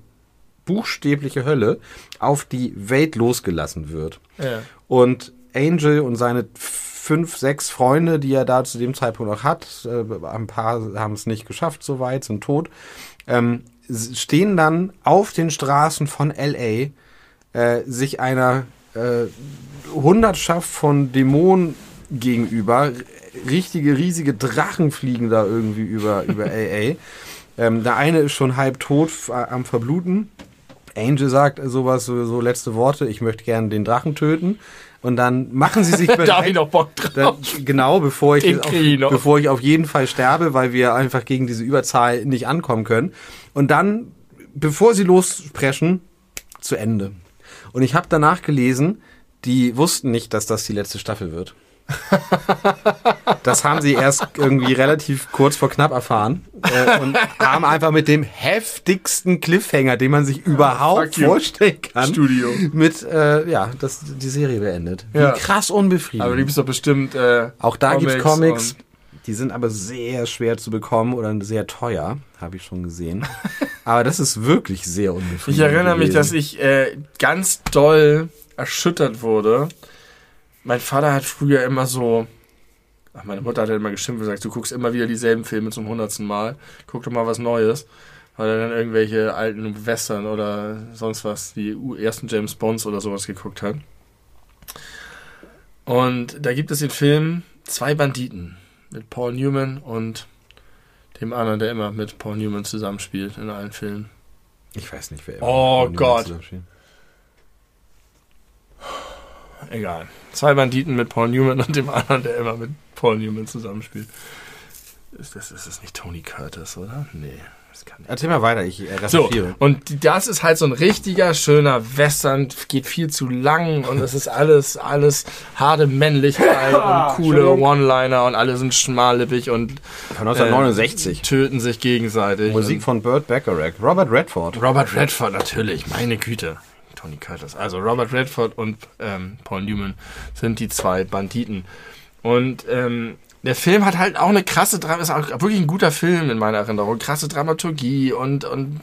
buchstäbliche Hölle, auf die Welt losgelassen wird. Ja. Und Angel und seine fünf, sechs Freunde, die er da zu dem Zeitpunkt noch hat, äh, ein paar haben es nicht geschafft soweit, sind tot, ähm, stehen dann auf den Straßen von LA, äh, sich einer äh, Hundertschaft von Dämonen gegenüber. Richtige, riesige Drachen fliegen da irgendwie über, über LA. Ähm, der eine ist schon halb tot f- am Verbluten. Angel sagt sowas, so, so letzte Worte, ich möchte gerne den Drachen töten. Und dann machen sie sich Da habe ich bereit. noch Bock drauf. Dann, genau, bevor ich, auf, ich bevor ich auf jeden Fall sterbe, weil wir einfach gegen diese Überzahl nicht ankommen können. Und dann, bevor sie lossprechen, zu Ende. Und ich habe danach gelesen, die wussten nicht, dass das die letzte Staffel wird. Das haben sie erst irgendwie relativ kurz vor knapp erfahren äh, und haben einfach mit dem heftigsten Cliffhanger, den man sich überhaupt Fuck you. vorstellen kann, Studio. mit äh, ja, das die Serie beendet. Ja. Wie krass unbefriedigend. Aber du liebst doch bestimmt. Äh, Auch da gibt's Comics Comics. und- Die sind aber sehr schwer zu bekommen oder sehr teuer, habe ich schon gesehen. aber das ist wirklich sehr unbefriedigend. Ich erinnere mich, gewesen. dass ich äh, ganz doll erschüttert wurde. Mein Vater hat früher immer so. Ach, meine Mutter hat halt immer gestimmt und gesagt, du guckst immer wieder dieselben Filme zum hundertsten Mal. Guck doch mal was Neues. Weil er dann irgendwelche alten Western oder sonst was, die ersten James Bonds oder sowas geguckt hat. Und da gibt es den Film Zwei Banditen mit Paul Newman und dem anderen, der immer mit Paul Newman zusammenspielt in allen Filmen. Ich weiß nicht, wer. Oh immer Gott. zusammenspielt. Egal. Zwei Banditen mit Paul Newman und dem anderen, der immer mit Paul Newman zusammenspielt. Ist das, ist das nicht Tony Curtis, oder? Nee. Das kann nicht. Erzähl mal weiter, ich äh, So, und das ist halt so ein richtiger, schöner Western, geht viel zu lang und es ist alles, alles harte Männlichkeit und coole Entschuldigung. One-Liner und alle sind schmallippig und Von 1969. töten sich gegenseitig. Musik von Burt Bacharach. Robert Redford. Robert Redford natürlich, meine Güte. Tony Curtis. Also Robert Redford und ähm, Paul Newman sind die zwei Banditen. Und ähm, der Film hat halt auch eine krasse Dra ist auch wirklich ein guter Film in meiner Erinnerung. Krasse Dramaturgie und, und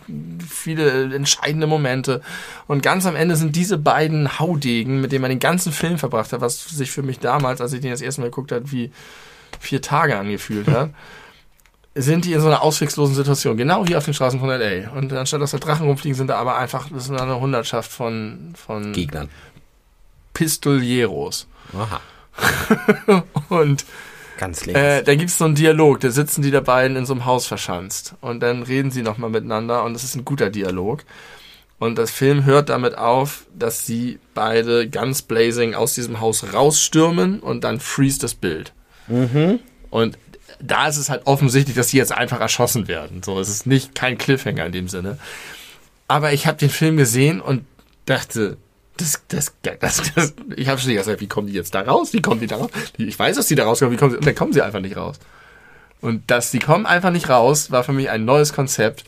viele entscheidende Momente. Und ganz am Ende sind diese beiden Haudegen, mit denen man den ganzen Film verbracht hat, was sich für mich damals, als ich den das erste Mal geguckt habe, wie vier Tage angefühlt hat sind die in so einer ausweglosen Situation, genau wie auf den Straßen von L.A. Und anstatt dass da Drachen rumfliegen, sind da aber einfach, das ist eine Hundertschaft von, von Gegnern. Pistolieros. Aha. Und Ganz links. äh, dann gibt es so einen Dialog, da sitzen die da beiden in so einem Haus verschanzt. Und dann reden sie nochmal miteinander und es ist ein guter Dialog. Und das Film hört damit auf, dass sie beide ganz blazing aus diesem Haus rausstürmen und dann freeze das Bild. Und da ist es halt offensichtlich, dass sie jetzt einfach erschossen werden. So, es ist nicht kein Cliffhanger in dem Sinne. Aber ich habe den Film gesehen und dachte, das, das, das, das ich habe schon gesagt, wie kommen die jetzt da raus? Wie kommen die da raus? Ich weiß, dass die da rauskommen, wie kommen sie? Und dann kommen sie einfach nicht raus. Und dass die kommen einfach nicht raus, war für mich ein neues Konzept.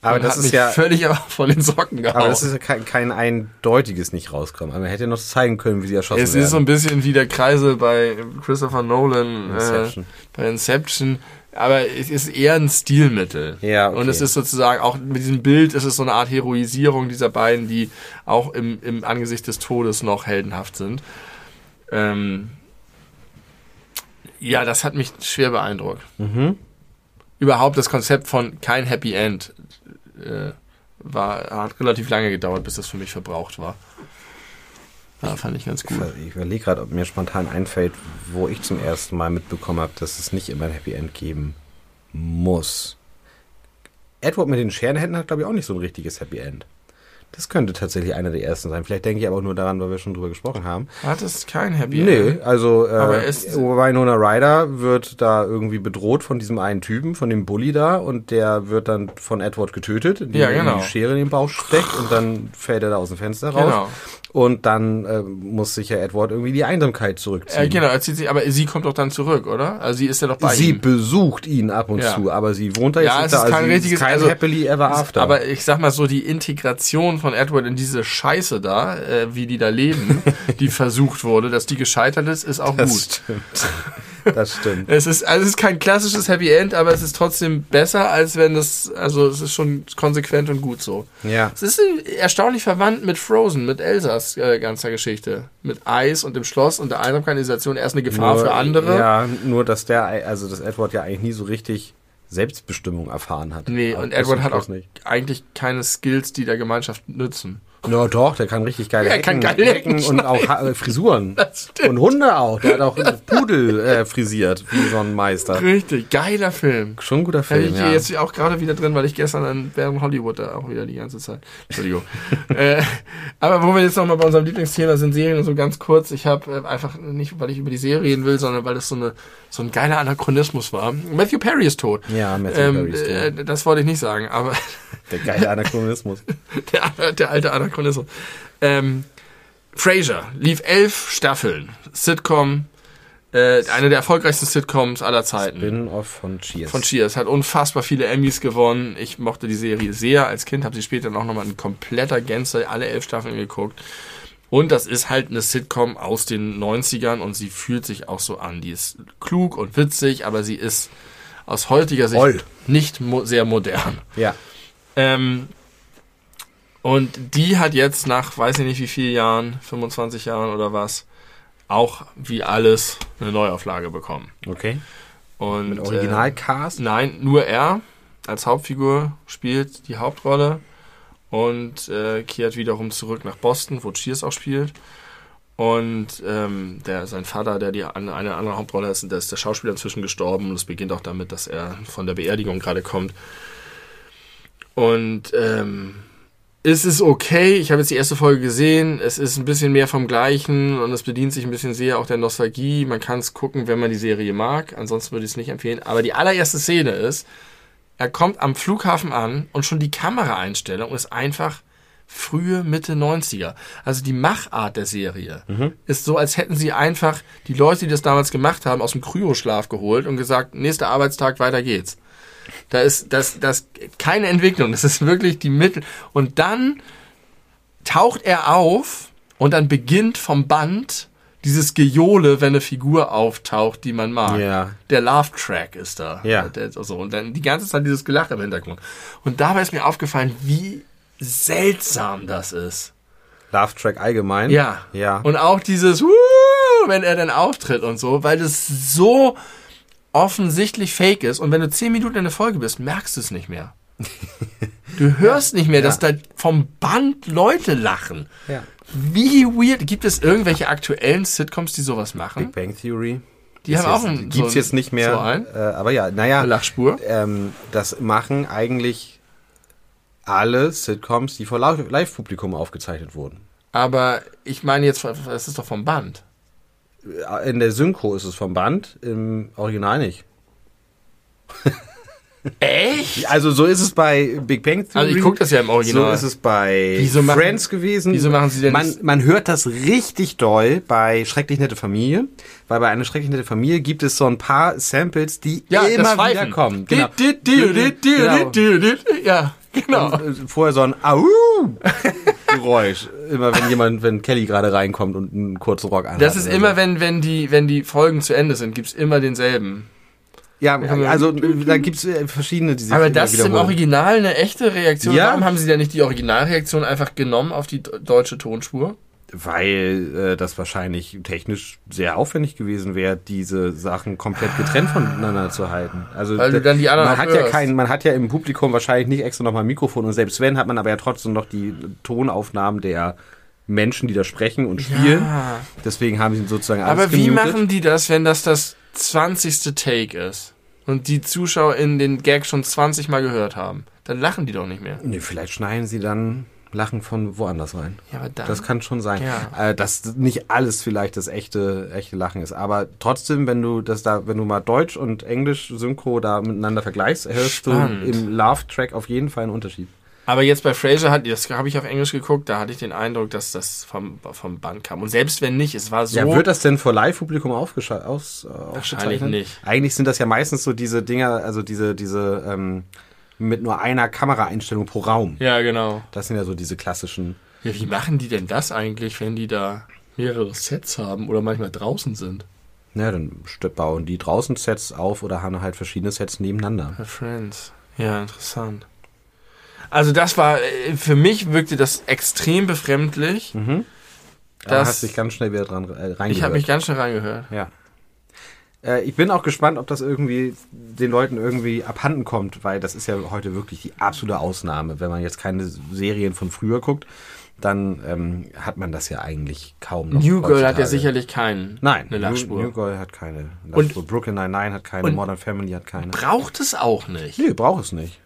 aber das hat ist mich ja. völlig von den Socken gehauen. Aber das ist ja kein, kein eindeutiges nicht rauskommen. Aber man hätte ja noch zeigen können, wie sie erschossen es werden. ist so ein bisschen wie der Kreisel bei Christopher Nolan, Inception. Äh, bei Inception. Aber es ist eher ein Stilmittel. Ja, okay. Und es ist sozusagen auch mit diesem Bild ist es so eine Art Heroisierung dieser beiden, die auch im, im Angesicht des Todes noch heldenhaft sind. Ähm, ja, das hat mich schwer beeindruckt. Mhm. Überhaupt das Konzept von kein Happy End äh, war, hat relativ lange gedauert, bis das für mich verbraucht war. Ja, fand ich ganz gut. Ich überlege gerade, ob mir spontan einfällt, wo ich zum ersten Mal mitbekommen habe, dass es nicht immer ein Happy End geben muss. Edward mit den Scherenhänden hat, glaube ich, auch nicht so ein richtiges Happy End. Das könnte tatsächlich einer der ersten sein. Vielleicht denke ich aber auch nur daran, weil wir schon drüber gesprochen haben. Hat es kein Happy Nee, End? also Aber äh, es- Winona Ryder wird da irgendwie bedroht von diesem einen Typen, von dem Bully da und der wird dann von Edward getötet, indem Ja, er genau. die Schere in den Bauch steckt und dann fällt er da aus dem Fenster raus. Genau. Und dann äh, muss sich ja Edward irgendwie die Einsamkeit zurückziehen. Äh, genau, er zieht sich, aber sie kommt doch dann zurück, oder? Also sie ist ja doch bei Sie ihm. besucht ihn ab und Ja. zu, aber sie wohnt da jetzt Ja, nicht es da. ist also kein sie richtiges- kein also- Happily Ever After. Aber ich sag mal so, die Integration von Edward in diese Scheiße da, äh, wie die da leben, die versucht wurde, dass die gescheitert ist, ist auch das gut. stimmt. Das stimmt. Es ist, also es ist kein klassisches Happy End, aber es ist trotzdem besser, als wenn das, also es ist schon konsequent und gut so. Ja. Es ist äh, erstaunlich verwandt mit Frozen, mit Elsas äh, ganzer Geschichte. Mit Eis und dem Schloss und der Einsamkeitisation erst eine Gefahr Nur- für andere. Ja, nur dass der, also dass Edward ja eigentlich nie so richtig Selbstbestimmung erfahren hat. Nee, Aber und Edward hat auch nicht. eigentlich keine Skills, die der Gemeinschaft nützen. Na doch, der kann richtig geile Ja, er kann Ecken, geile Ecken Ecken und auch Ha- äh, Frisuren. Das stimmt. Und Hunde auch. Der hat auch Pudel äh, frisiert, wie so ein Meister. Richtig, geiler Film. Schon ein guter Film, bin ich ja. jetzt auch gerade wieder drin, weil ich gestern an während Hollywood da auch wieder die ganze Zeit. Entschuldigung. äh, aber wo wir jetzt nochmal bei unserem Lieblingsthema sind, Serien und so ganz kurz. Ich habe äh, einfach nicht, weil ich über die Serie reden will, sondern weil das so, eine, so ein geiler Anachronismus war. Matthew Perry ist tot. Ja, Matthew Ähm, Perry ist tot. äh, das wollte ich nicht sagen, aber Der geile Anachronismus. der, der alte Anachronismus. Ähm, Frasier lief elf Staffeln. Sitcom, äh, eine der erfolgreichsten Sitcoms aller Zeiten. Spin-off von Cheers. Von Cheers. Hat unfassbar viele Emmys gewonnen. Ich mochte die Serie sehr als Kind, habe sie später noch nochmal in kompletter Gänze alle elf Staffeln geguckt. Und das ist halt eine Sitcom aus den 90ern und sie fühlt sich auch so an. Die ist klug und witzig, aber sie ist aus heutiger Sicht Voll. nicht mo sehr modern. Ja. Ähm, und die hat jetzt nach, weiß ich nicht wie vielen Jahren, 25 Jahren oder was, auch wie alles eine Neuauflage bekommen. Okay. Und, Mit äh, Originalcast. Nein, nur er als Hauptfigur spielt die Hauptrolle und äh, kehrt wiederum zurück nach Boston, wo Cheers auch spielt. Und ähm, der, sein Vater, der die eine andere Hauptrolle ist, der ist der Schauspieler inzwischen gestorben und es beginnt auch damit, dass er von der Beerdigung gerade kommt. Und ähm, es ist okay. Ich habe jetzt die erste Folge gesehen. Es ist ein bisschen mehr vom Gleichen und es bedient sich ein bisschen sehr auch der Nostalgie. Man kann es gucken, wenn man die Serie mag. Ansonsten würde ich es nicht empfehlen. Aber die allererste Szene ist, Er kommt am Flughafen an und schon die Kameraeinstellung ist einfach frühe Mitte 90er. Also die Machart der Serie ist so, als hätten sie einfach die Leute, die das damals gemacht haben, aus dem Kryoschlaf geholt und gesagt, nächster Arbeitstag, weiter geht's. Da ist das, das keine Entwicklung. Das ist wirklich die Mittel. Und dann taucht er auf und dann beginnt vom Band dieses Gejohle, wenn eine Figur auftaucht, die man mag. Ja. Der Love Track ist da. Ja. Der, so. Und dann die ganze Zeit dieses Gelache im Hintergrund. Und dabei ist mir aufgefallen, wie seltsam das ist. Love Track allgemein. Ja. Ja. Und auch dieses, wenn er dann auftritt und so, weil das so offensichtlich fake ist. Und wenn du zehn Minuten in der Folge bist, merkst du es nicht mehr. Du hörst nicht mehr, dass da vom Band Leute lachen. ja. Wie weird. Gibt es irgendwelche aktuellen Sitcoms, die sowas machen? Big Bang Theory. Die haben auch jetzt, einen, Gibt's so, jetzt nicht mehr. So ein, Äh, aber ja, naja. Lachspur. Ähm, das machen eigentlich alle Sitcoms, die vor Live-Publikum aufgezeichnet wurden. Aber ich meine jetzt, das ist doch vom Band. In der Synchro ist es vom Band, im Original nicht. Echt? Also so ist es bei Big Bang Theory. Also ich gucke das ja im So Original. ist es bei Wieso machen- Friends gewesen. wieso machen sie denn man, man hört das richtig doll bei Schrecklich nette Familie, weil bei einer Schrecklich nette Familie gibt es so ein paar Samples, die ja, immer wieder kommen. Genau. Dit, dit, dit, dit, Genau. Ja, genau. Und, äh, vorher so ein Au Geräusch, immer wenn jemand, wenn Kelly gerade reinkommt und einen kurzen Rock anhat. Das ist immer, so. wenn, wenn, die, wenn die Folgen zu Ende sind, gibt's immer denselben. ja, also da gibt's äh, verschiedene, die sich Aber das ist im. Original eine echte Reaktion. Ja. Warum haben sie denn nicht die Originalreaktion einfach genommen auf die deutsche Tonspur? Weil äh, das wahrscheinlich technisch sehr aufwendig gewesen wäre, diese Sachen komplett getrennt voneinander zu halten. Also Weil du dann die anderen man hat ja hörst. kein, man hat ja im Publikum wahrscheinlich nicht extra nochmal ein Mikrofon und selbst wenn hat man aber ja trotzdem noch die Tonaufnahmen der Menschen, die da sprechen und spielen. Ja. Deswegen haben sie sozusagen alles Aber wie gemutet. machen die das, wenn das das 20. Take ist und die Zuschauer in den Gag schon 20 Mal gehört haben? Dann lachen die doch nicht mehr. Nee, vielleicht schneiden sie dann Lachen von woanders rein. Ja, dann. Das kann schon sein. Ja. Äh, dass nicht alles vielleicht das echte, echte Lachen ist. Aber trotzdem, wenn du das da, wenn du mal Deutsch und Englisch Synchro da miteinander vergleichst, hörst Spannend. du im Love-Track auf jeden Fall einen Unterschied. Aber jetzt bei Frasier hat, das habe ich auf Englisch geguckt, da hatte ich den Eindruck, dass das vom, vom Band kam. Und selbst wenn nicht, es war so. Ja, wird das denn vor Live-Publikum aufgescha- aus, äh, Wahrscheinlich nicht. Eigentlich sind das ja meistens so diese Dinger, also diese, diese, ähm, mit nur einer Kameraeinstellung pro Raum. ja, genau. Das sind ja so diese klassischen. Ja, wie machen die denn das eigentlich, wenn die da mehrere Sets haben oder manchmal draußen sind? Ja, dann bauen die draußen Sets auf oder haben halt verschiedene Sets nebeneinander. Bei Friends. Ja, interessant. Also das war, äh, für mich wirkte das extrem befremdlich. Aber Das- hast dich ganz schnell wieder dran äh, reingehört. Ich habe mich ganz schnell reingehört. Ja. Äh, ich bin auch gespannt, ob das irgendwie den Leuten irgendwie abhanden kommt, weil das ist ja heute wirklich die absolute Ausnahme. Wenn man jetzt keine Serien von früher guckt, dann ähm, hat man das ja eigentlich kaum noch. New Girl hat ja sicherlich keinen. Nein, eine Lachspur. New, New Girl hat keine. Und-. Brooklyn Nine-Nine hat keine. Modern Family hat keine. Braucht es auch nicht. Nee, braucht es nicht.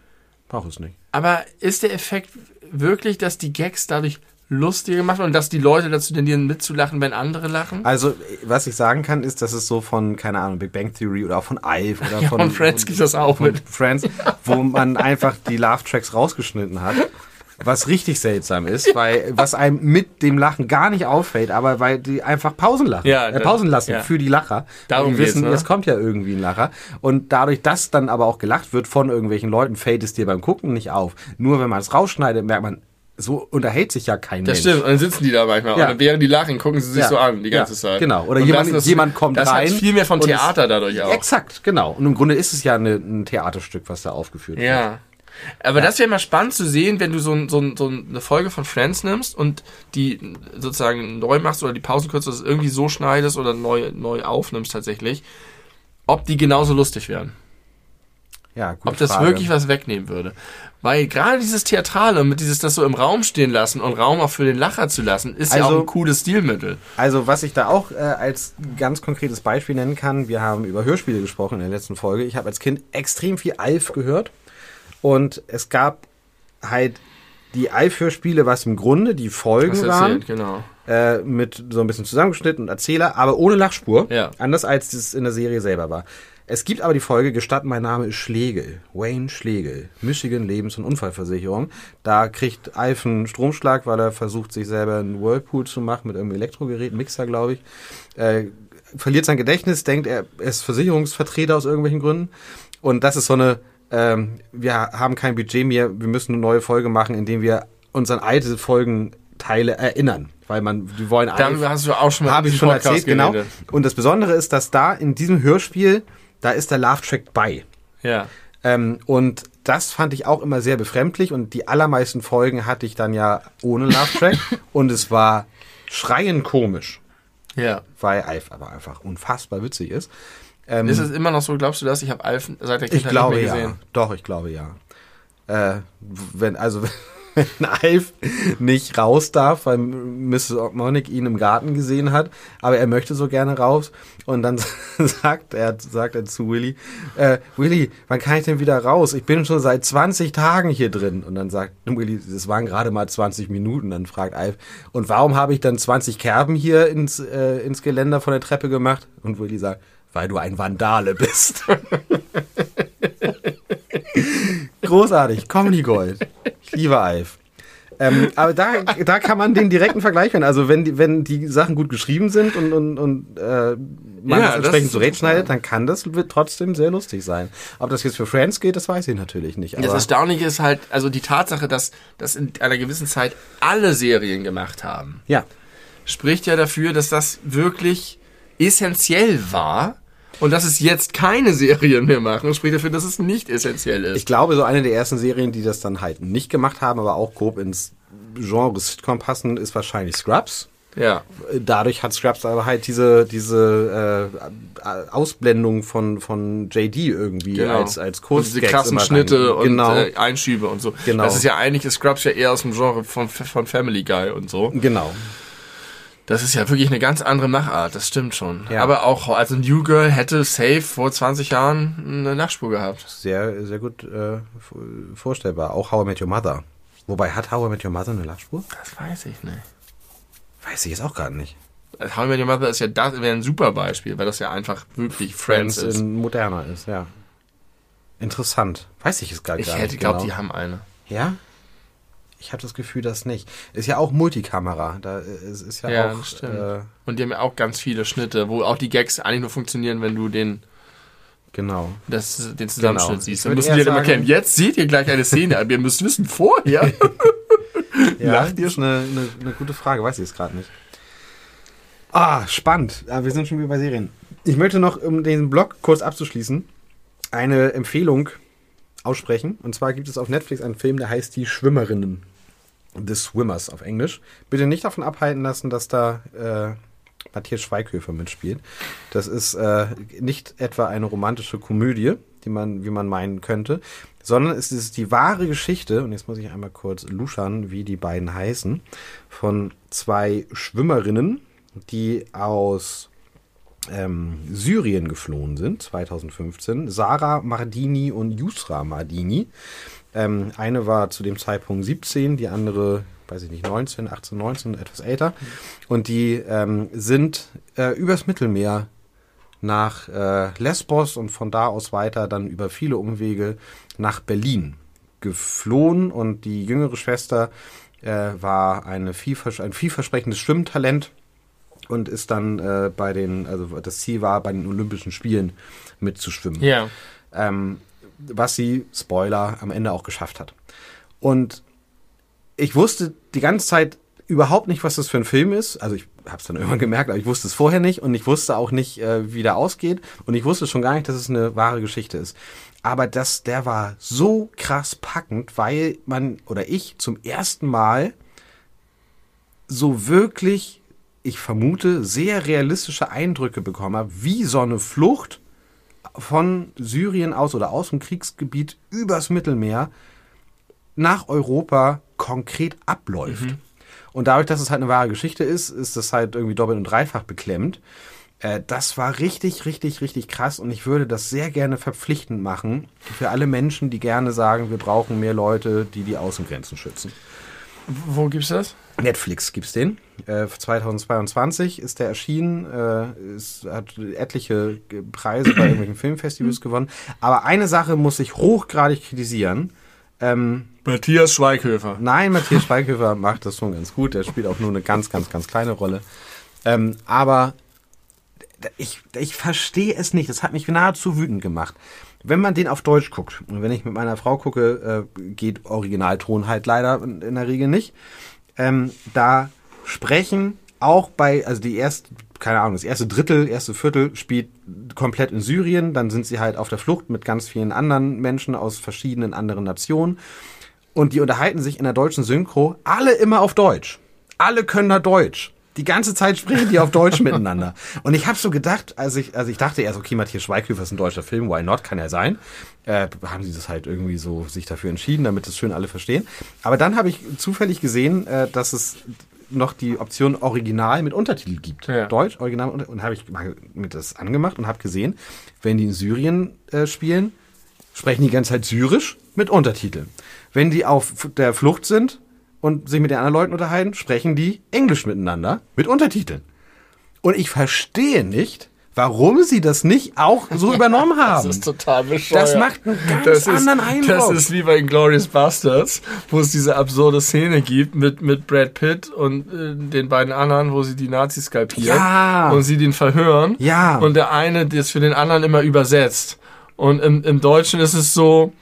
Braucht es nicht. Aber ist der Effekt wirklich, dass die Gags dadurch lustiger gemacht und dass die Leute dazu tendieren mitzulachen, wenn andere lachen? Also, was ich sagen kann, ist, dass es so von, keine Ahnung, Big Bang Theory oder auch von Alf oder Ja, von, von Friends gibt das auch mit. Friends, wo man einfach die Love-Tracks rausgeschnitten hat. Was richtig seltsam ist, weil was einem mit dem Lachen gar nicht auffällt, aber weil die einfach Pausen lachen, Ja, äh, Pausen lassen ja. für die Lacher. Darum die wissen, jetzt kommt ja irgendwie ein Lacher. Und dadurch, dass dann aber auch gelacht wird von irgendwelchen Leuten, fällt es dir beim Gucken nicht auf. Nur wenn man es rausschneidet, merkt man, so unterhält sich ja kein Das Mensch. stimmt, und dann sitzen die da manchmal. Ja. Und während die lachen, gucken sie sich Ja. so an, die ganze Ja, Zeit. genau. Oder Und jemand- das- jemand kommt das rein Hat viel mehr von Theater dadurch auch. Exakt, genau. Und im Grunde ist es ja eine, ein Theaterstück, was da aufgeführt wird. Ja. Aber das wäre mal spannend zu sehen, wenn du so, ein, so, ein, so eine Folge von Friends nimmst und die sozusagen neu machst oder die Pausen kürzt, irgendwie so schneidest oder neu, neu aufnimmst tatsächlich, ob die genauso lustig wären. Ja, gute Ob das Frage. wirklich was wegnehmen würde. Weil gerade dieses Theatrale mit dieses das so im Raum stehen lassen und Raum auch für den Lacher zu lassen, ist ja Also- auch ein cooles Stilmittel. Also, was ich da auch äh, als ganz konkretes Beispiel nennen kann, wir haben über Hörspiele gesprochen in der letzten Folge. Ich habe als Kind extrem viel Alf gehört und es gab halt die Alf-Hörspiele, was im Grunde die Folgen du waren, erzählt, genau. äh, mit so ein bisschen zusammengeschnitten und Erzähler, aber ohne Lachspur. Ja. Anders als es in der Serie selber war. Es gibt aber die Folge Gestatt, mein Name ist Schlegel. Wayne Schlegel. Michigan Lebens- und Unfallversicherung. Da kriegt Alf einen Stromschlag, weil er versucht, sich selber einen Whirlpool zu machen mit irgendeinem Elektrogerät, Mixer, glaube ich. Äh, verliert sein Gedächtnis, denkt, er ist Versicherungsvertreter aus irgendwelchen Gründen. Und das ist so eine, ähm, wir haben kein Budget mehr, wir müssen eine neue Folge machen, indem wir uns an alte Folgenteile erinnern. Weil man, wir wollen Darüber hast du auch schon mal habe ich schon Podcast erzählt, genau. geredet. Und das Besondere ist, dass da in diesem Hörspiel, da ist der Love Track bei. Ja. Ähm, und das fand ich auch immer sehr befremdlich und die allermeisten Folgen hatte ich dann ja ohne Love Track und es war schreiend komisch, Ja. weil Alf aber einfach unfassbar witzig ist. Ähm, Ist es immer noch so, glaubst du das? Ich habe Alf seit der ich Kindheit glaube nicht mehr ja. gesehen. Doch, ich glaube ja. Äh, wenn, also, wenn Alf nicht raus darf, weil Mrs. O'Monic ihn im Garten gesehen hat, aber er möchte so gerne raus und dann sagt er, sagt er zu Willy, äh, Willy, wann kann ich denn wieder raus? Ich bin schon seit 20 Tagen hier drin. Und dann sagt Willy, das waren gerade mal 20 Minuten. Dann fragt Alf, und warum habe ich dann 20 Kerben hier ins, äh, ins Geländer von der Treppe gemacht? Und Willy sagt, weil du ein Vandale bist. Großartig, Comedy Gold. Ich liebe Alf. Ähm, aber da, da kann man den direkten Vergleich finden. Also wenn die, wenn die Sachen gut geschrieben sind und, und, und äh, man Ja, das entsprechend zurechtschneidet, dann kann das trotzdem sehr lustig sein. Ob das jetzt für Friends geht, das weiß ich natürlich nicht. Das Erstaunliche ist halt, also die Tatsache, dass das in einer gewissen Zeit alle Serien gemacht haben, ja, spricht ja dafür, dass das wirklich essentiell war und dass es jetzt keine Serien mehr machen, spricht dafür, dass es nicht essentiell ist. ich glaube, so eine der ersten Serien, die das dann halt nicht gemacht haben, aber auch grob ins Genre Sitcom passen, ist wahrscheinlich Scrubs. ja. dadurch hat Scrubs aber halt diese, diese äh, Ausblendung von, von JD irgendwie Genau. als, als Und Kurzgags diese krassen Schnitte und genau, äh, Einschübe und so. Genau. Das ist ja eigentlich, ist Scrubs ja eher aus dem Genre von, von Family Guy und so. genau. Das ist ja wirklich eine ganz andere Machart, das stimmt schon. Ja. Aber auch, also New Girl hätte safe vor 20 Jahren eine Nachspur gehabt. Sehr, sehr gut äh, vorstellbar. Auch How I Met Your Mother. Wobei, hat How I Met Your Mother eine Lachspur? Das weiß ich nicht. Weiß ich jetzt auch gerade nicht. Also How I Met Your Mother ist ja das wäre ein super Beispiel, weil das ja einfach wirklich Friends, ist. in moderner ist, ja. Interessant. Weiß ich jetzt gar Ich gar hätte nicht glaubt, genau. die haben eine. Ja? Ich habe das Gefühl, das nicht. Ist ja auch Multikamera. Da äh, ist, ist ja, Ja, auch. stimmt. Äh, Und die haben ja auch ganz viele Schnitte, wo auch die Gags eigentlich nur funktionieren, wenn du den, genau. das, den Zusammenschnitt Genau. siehst. Dann müssen die halt immer sagen- kennen. Jetzt seht ihr gleich eine Szene, aber ihr müsst wissen, vorher. Ja, Lacht ihr ist eine, eine, eine gute Frage, weiß ich jetzt gerade nicht. Ah, spannend. Ja, wir sind schon wieder bei Serien. Ich möchte noch, um den Blog kurz abzuschließen, eine Empfehlung aussprechen. Und zwar gibt es auf Netflix einen Film, der heißt Die Schwimmerinnen. The Swimmers auf Englisch. Bitte nicht davon abhalten lassen, dass da äh, Matthias Schweighöfer mitspielt. Das ist äh, nicht etwa eine romantische Komödie, die man, wie man meinen könnte, sondern es ist die wahre Geschichte, und jetzt muss ich einmal kurz luschern, wie die beiden heißen, von zwei Schwimmerinnen, die aus ähm, Syrien geflohen sind, 2015. Sarah Mardini und Yusra Mardini. Ähm, eine war zu dem Zeitpunkt 17, die andere, weiß ich nicht, 19, 18, 19, etwas älter. Und die ähm, sind äh, übers Mittelmeer nach äh, Lesbos und von da aus weiter dann über viele Umwege nach Berlin geflohen. Und die jüngere Schwester äh, war eine vielvers ein vielversprechendes Schwimmtalent und ist dann äh, bei den, also das Ziel war, bei den Olympischen Spielen mitzuschwimmen. Ja. Ähm, was sie, Spoiler, am Ende auch geschafft hat. Und ich wusste die ganze Zeit überhaupt nicht, was das für ein Film ist. Also ich habe es dann irgendwann gemerkt, aber ich wusste es vorher nicht und ich wusste auch nicht, äh, wie der ausgeht und ich wusste schon gar nicht, dass es eine wahre Geschichte ist. Aber das, der war so krass packend, weil man oder ich zum ersten Mal so wirklich, ich vermute, sehr realistische Eindrücke bekommen habe, wie so eine Flucht von Syrien aus oder aus dem Kriegsgebiet übers Mittelmeer nach Europa konkret abläuft. Und dadurch, dass es halt eine wahre Geschichte ist, ist das halt irgendwie doppelt und dreifach beklemmt. Äh, das war richtig, richtig, richtig krass und ich würde das sehr gerne verpflichtend machen für alle Menschen, die gerne sagen, wir brauchen mehr Leute, die die Außengrenzen schützen. Wo gibt's das? Netflix gibt's den. Äh, 2022 ist der erschienen, äh, ist, hat etliche Preise bei irgendwelchen Filmfestivals gewonnen. Aber eine Sache muss ich hochgradig kritisieren. Ähm, Matthias Schweighöfer. Nein, Matthias Schweighöfer macht das schon ganz gut. Der spielt auch nur eine ganz, ganz, ganz kleine Rolle. Ähm, aber ich, ich verstehe es nicht. Das hat mich nahezu wütend gemacht. Wenn man den auf Deutsch guckt, und wenn ich mit meiner Frau gucke, äh, geht Originalton halt leider in, in der Regel nicht. Ähm, da sprechen auch bei, also die erste, keine Ahnung, das erste Drittel, erste Viertel spielt komplett in Syrien, dann sind sie halt auf der Flucht mit ganz vielen anderen Menschen aus verschiedenen anderen Nationen und die unterhalten sich in der deutschen Synchro alle immer auf Deutsch. Alle können da Deutsch. Die ganze Zeit sprechen die auf Deutsch miteinander. Und ich habe so gedacht, als ich, also ich dachte erst, okay, Matthias Schweighöfer ist ein deutscher Film, why not, kann ja sein. Äh, haben sie das halt irgendwie so sich dafür entschieden, damit es schön alle verstehen. Aber dann habe ich zufällig gesehen, äh, dass es noch die Option Original mit Untertitel gibt. Ja. Deutsch, Original und, und habe ich mal mit das angemacht und habe gesehen, wenn die in Syrien äh, spielen, sprechen die ganze Zeit Syrisch mit Untertiteln. Wenn die auf der Flucht sind und sich mit den anderen Leuten unterhalten, sprechen die Englisch miteinander mit Untertiteln. Und ich verstehe nicht, warum sie das nicht auch so übernommen haben. Das ist total bescheuert. Das macht einen ganz das anderen ist, Eindruck. Das ist wie bei Glorious Bastards, wo es diese absurde Szene gibt mit, mit Brad Pitt und äh, den beiden anderen, wo sie die Nazis skalpieren Ja. und sie den verhören Ja. und der eine das für den anderen immer übersetzt. Und im, im Deutschen ist es so,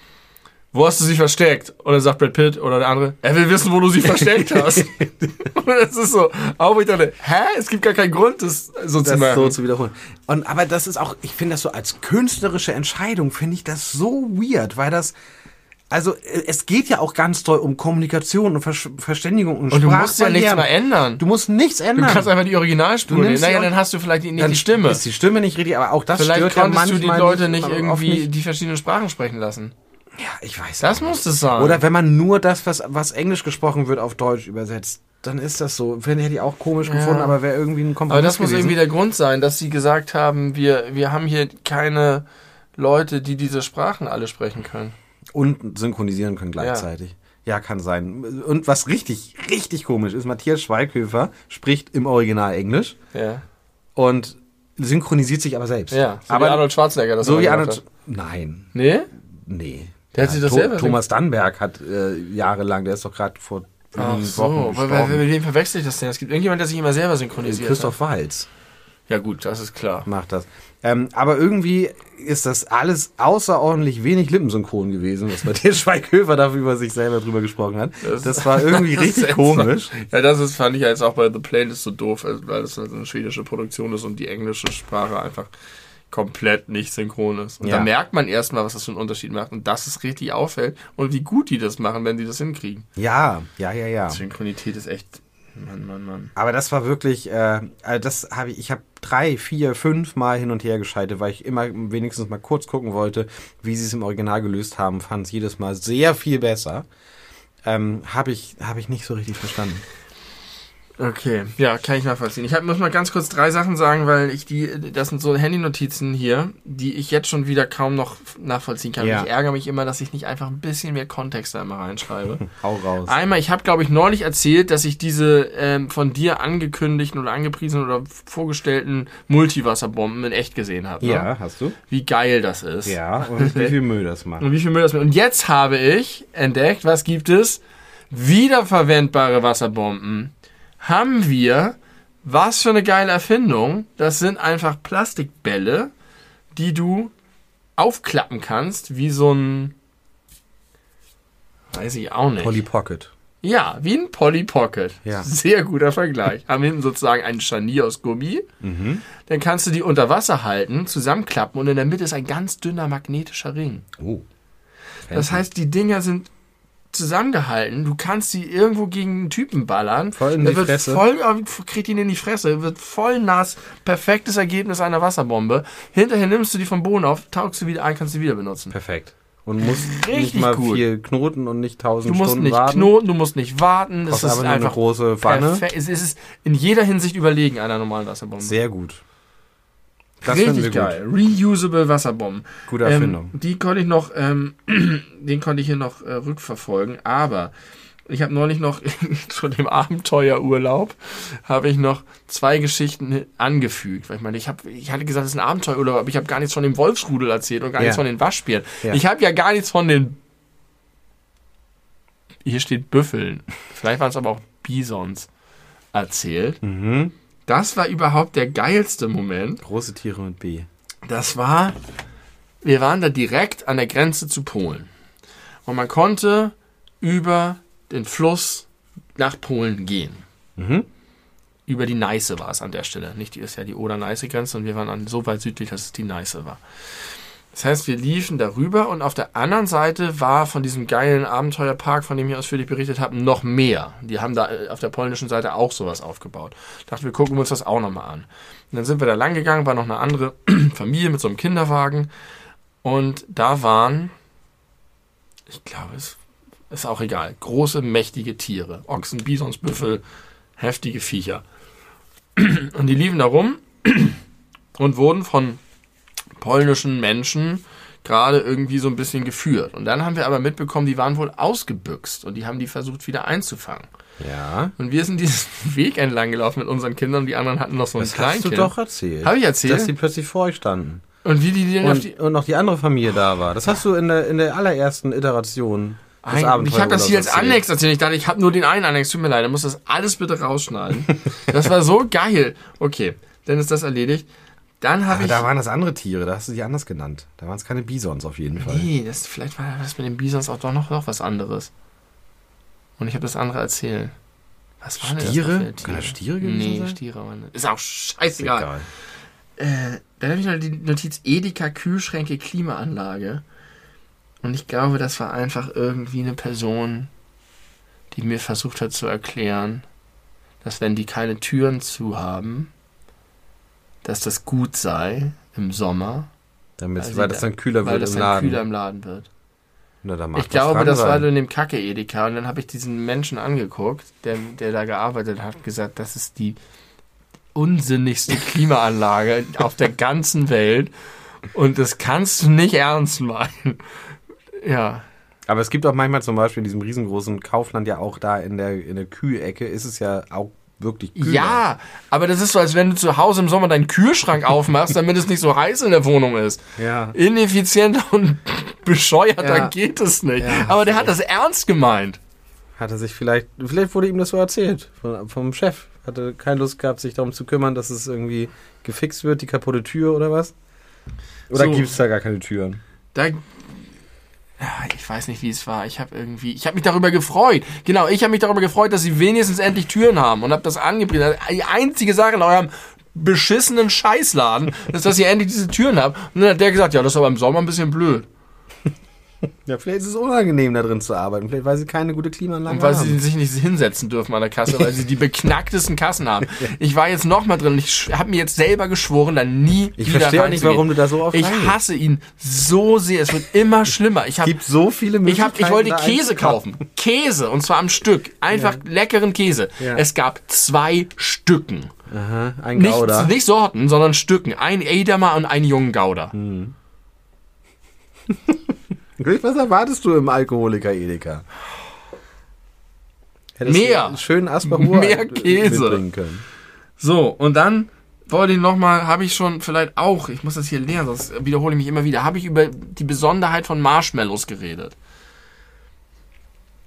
wo hast du sie versteckt? Und dann sagt Brad Pitt oder der andere, er will wissen, wo du sie versteckt hast. und es ist so, auch ich dachte, hä? Es gibt gar keinen Grund, das so zu das machen. so zu wiederholen. Und aber das ist auch, ich finde das so als künstlerische Entscheidung finde ich das so weird, weil das also äh, es geht ja auch ganz doll um Kommunikation und Ver Verständigung und und du musst ja nichts mehr ändern. Du musst nichts Du ändern. kannst einfach die Originalspur Du nehmen. Naja, dann hast du vielleicht die, nicht Dann die Stimme. Ist die Stimme nicht richtig, aber auch das Vielleicht stört ja konntest du die Leute nicht irgendwie die verschiedenen Sprachen sprechen lassen. Ja, ich weiß. Das nicht. muss es sein. Oder wenn man nur das, was, was Englisch gesprochen wird, auf Deutsch übersetzt, dann ist das so. Finde hätte ich auch komisch gefunden, aber wäre irgendwie ein Kompromiss Aber das muss gewesen. irgendwie der Grund sein, dass sie gesagt haben, wir, wir haben hier keine Leute, die diese Sprachen alle sprechen können. und synchronisieren können gleichzeitig. Ja. kann sein. Und was richtig, richtig komisch ist, Matthias Schweighöfer spricht im Original Englisch Ja. und synchronisiert sich aber selbst. Ja. So aber wie Arnold Schwarzenegger das so wie Arnold. hat. Nein, Nee? nee. Der hat sich das selber Thomas Dannberg hat äh, jahrelang, der ist doch gerade vor Ach so, weil, mit wem verwechsel ich das denn? Es gibt irgendjemand, der sich immer selber synchronisiert. Christoph Walz. Ja gut, das ist klar. macht das. Ähm, aber irgendwie ist das alles außerordentlich wenig lippensynchron gewesen, was Matthias Schweighöfer dafür über sich selber drüber gesprochen hat. Das, war irgendwie Das richtig komisch. Ja, das ist, fand ich jetzt auch bei The Playlist so doof, weil das halt eine schwedische Produktion ist und die englische Sprache einfach komplett nicht synchron ist. Und Ja. da merkt man erstmal, was das für einen Unterschied macht und dass es richtig auffällt und wie gut die das machen, wenn die das hinkriegen. Ja, ja, ja, ja. Synchronität ist echt, Mann, Mann, Mann. Aber das war wirklich, äh, also das habe ich, ich habe drei, vier, fünf Mal hin und her geschaltet, weil ich immer wenigstens mal kurz gucken wollte, wie sie es im Original gelöst haben. Fand es jedes Mal sehr viel besser. Ähm, habe ich, habe ich nicht so richtig verstanden. Okay, ja, kann ich nachvollziehen. Ich hab, muss mal ganz kurz drei Sachen sagen, weil ich die, das sind so Handynotizen hier, die ich jetzt schon wieder kaum noch nachvollziehen kann. Ja. Ich ärgere mich immer, dass ich nicht einfach ein bisschen mehr Kontext da immer reinschreibe. Hau raus. Einmal, ich habe, glaube ich, neulich erzählt, dass ich diese ähm, von dir angekündigten oder angepriesenen oder vorgestellten Multiwasserbomben in echt gesehen habe. Ne? hast du? Wie geil das ist. Ja, und wie viel Müll das macht. Und wie viel Müll das mit. Und jetzt habe ich entdeckt, was gibt es? Wiederverwendbare Wasserbomben. Haben wir, was für eine geile Erfindung. Das sind einfach Plastikbälle, die du aufklappen kannst, wie so ein. Weiß ich auch nicht. Polly Pocket. Ja, wie ein Polly Pocket. Ja. Sehr guter Vergleich. Haben hinten sozusagen ein Scharnier aus Gummi. Mhm. Dann kannst du die unter Wasser halten, zusammenklappen und in der Mitte ist ein ganz dünner magnetischer Ring. Oh. Das heißt, die Dinger sind zusammengehalten. Du kannst sie irgendwo gegen einen Typen ballern. Voll in Der die wird Fresse. Voll, kriegt ihn in die Fresse, wird voll nass. Perfektes Ergebnis einer Wasserbombe. Hinterher nimmst du die vom Boden auf, tauchst du wieder ein, kannst sie wieder benutzen. Perfekt. Und musst Richtig nicht mal gut. viel knoten und nicht Du tausend musst Stunden nicht warten. knoten, du musst nicht warten. Das Kostet ist einfach eine große perfekt. Es ist in jeder Hinsicht überlegen einer normalen Wasserbombe. Sehr gut. Das Richtig geil. Reusable Wasserbomben. Gute Erfindung. Ähm, die konnte ich noch, ähm, den konnte ich hier noch äh, rückverfolgen, aber Ich habe neulich noch zu dem Abenteuerurlaub habe ich noch zwei Geschichten angefügt. Weil ich meine, ich, hab, ich hatte gesagt, es ist ein Abenteuerurlaub, aber ich habe gar nichts von dem Wolfsrudel erzählt und gar Ja. nichts von den Waschbären. Ja. Ich habe ja gar nichts von den. Hier steht Büffeln. Vielleicht waren es aber auch Bisons erzählt. Mhm. Das war überhaupt der geilste Moment. Große Tiere mit B. Das war, wir waren da direkt an der Grenze zu Polen. Und man konnte über den Fluss nach Polen gehen. Mhm. Über die Neiße war es an der Stelle. Nicht die ist ja die Oder-Neiße-Grenze und wir waren an, so weit südlich, dass es die Neiße war. Das heißt, wir liefen darüber und auf der anderen Seite war von diesem geilen Abenteuerpark, von dem ich ausführlich berichtet habe, noch mehr. Die haben da äh, auf der polnischen Seite auch sowas aufgebaut. Dachten wir, gucken uns das auch nochmal an. Und dann sind wir da lang gegangen, war noch eine andere Familie mit so einem Kinderwagen und da waren, ich glaube, es ist auch egal, große, mächtige Tiere. Ochsen, Bisons, Büffel, heftige Viecher. Und die liefen da rum und wurden von polnischen Menschen gerade irgendwie so ein bisschen geführt. Und dann haben wir aber mitbekommen, die waren wohl ausgebüxt und die haben die versucht wieder einzufangen. Ja. Und wir sind diesen Weg entlang gelaufen mit unseren Kindern und die anderen hatten noch so ein Das hast du doch erzählt. Hab ich erzählt? Dass die plötzlich vor euch standen. Und wie die, die dann auf die. Und, und noch die andere Familie da war. Das hast du in der, in der allerersten Iteration des Ein, ich habe das hier als erzählt. Annex erzählt. Ich dachte, ich habe nur den einen Annex. Tut mir leid, ich muss das alles bitte rausschneiden. das war so geil. Okay, dann ist das erledigt. Dann habe Aber ich. da waren das andere Tiere, da hast du die anders genannt. Da waren es keine Bisons auf jeden Fall. Nee, das, vielleicht war das mit den Bisons auch doch noch, noch was anderes. Und ich habe das andere erzählt. Was waren Stiere? das Kann das Stiere gewesen Nee, sein? Stiere waren das. Ist auch Ist scheißegal. Äh, dann habe ich noch die Notiz Edeka Kühlschränke Klimaanlage. Und ich glaube, das war einfach irgendwie eine Person, die mir versucht hat zu erklären, dass wenn die keine Türen zu haben, dass das gut sei im Sommer, Damit, Weil weil, das da- dann kühler weil wird das im dann Laden. kühler im Laden wird. Na, Ich glaube, das war sein. in dem Kacke Edeka und dann habe ich diesen Menschen angeguckt, der, der da gearbeitet hat, gesagt, das ist die unsinnigste Klimaanlage auf der ganzen Welt und das kannst du nicht ernst meinen. Ja, Aber es gibt auch manchmal zum Beispiel in diesem riesengroßen Kaufland ja auch da in der, in der Kühlecke ist es ja auch wirklich kühler. ja, aber das ist so, als wenn du zu Hause im Sommer deinen Kühlschrank aufmachst, damit es nicht so heiß in der Wohnung ist. Ja. Ineffizienter und bescheuerter Ja. geht es nicht. Ja, aber der hat das ernst gemeint. Hat er sich vielleicht, vielleicht wurde ihm das so erzählt von, vom Chef. Hatte keine Lust gehabt, sich darum zu kümmern, dass es irgendwie gefixt wird, die kaputte Tür oder was? Oder So. gibt es da gar keine Türen? Da, ich weiß nicht, wie es war. Ich habe irgendwie, ich habe mich darüber gefreut. Genau, ich habe mich darüber gefreut, dass sie wenigstens endlich Türen haben und habe das angepriesen. Die einzige Sache in eurem beschissenen Scheißladen ist, dass ihr endlich diese Türen habt. Und dann hat der gesagt, ja, das ist aber im Sommer ein bisschen blöd. Ja, vielleicht ist es unangenehm, da drin zu arbeiten. Vielleicht, weil sie keine gute Klimaanlage Und weil haben. sie sich nicht hinsetzen dürfen an der Kasse, weil sie die beknacktesten Kassen haben. Ich war jetzt noch mal drin und ich habe mir jetzt selber geschworen, dann nie ich wieder verstehe auch nicht, warum du da so oft Ich reingehst. hasse ihn so sehr. Es wird immer schlimmer. Ich Es habe gibt so viele ich, hab, Möglichkeiten. ich wollte da Käse kaufen. Käse, und zwar am Stück. Einfach leckeren Käse. Ja. Es gab zwei Stücken. Aha, ein Nicht, Gouda. nicht Sorten, sondern Stücken. Ein Edamer und einen jungen Gouda. Hm. Was erwartest du im Alkoholiker Edeka? Hättest Mehr. einen schönen Asperur Mehr Käse. mitbringen können. So, und dann wollte ich nochmal, habe ich schon vielleicht auch, ich muss das hier lernen, sonst wiederhole ich mich immer wieder, habe ich über die Besonderheit von Marshmallows geredet.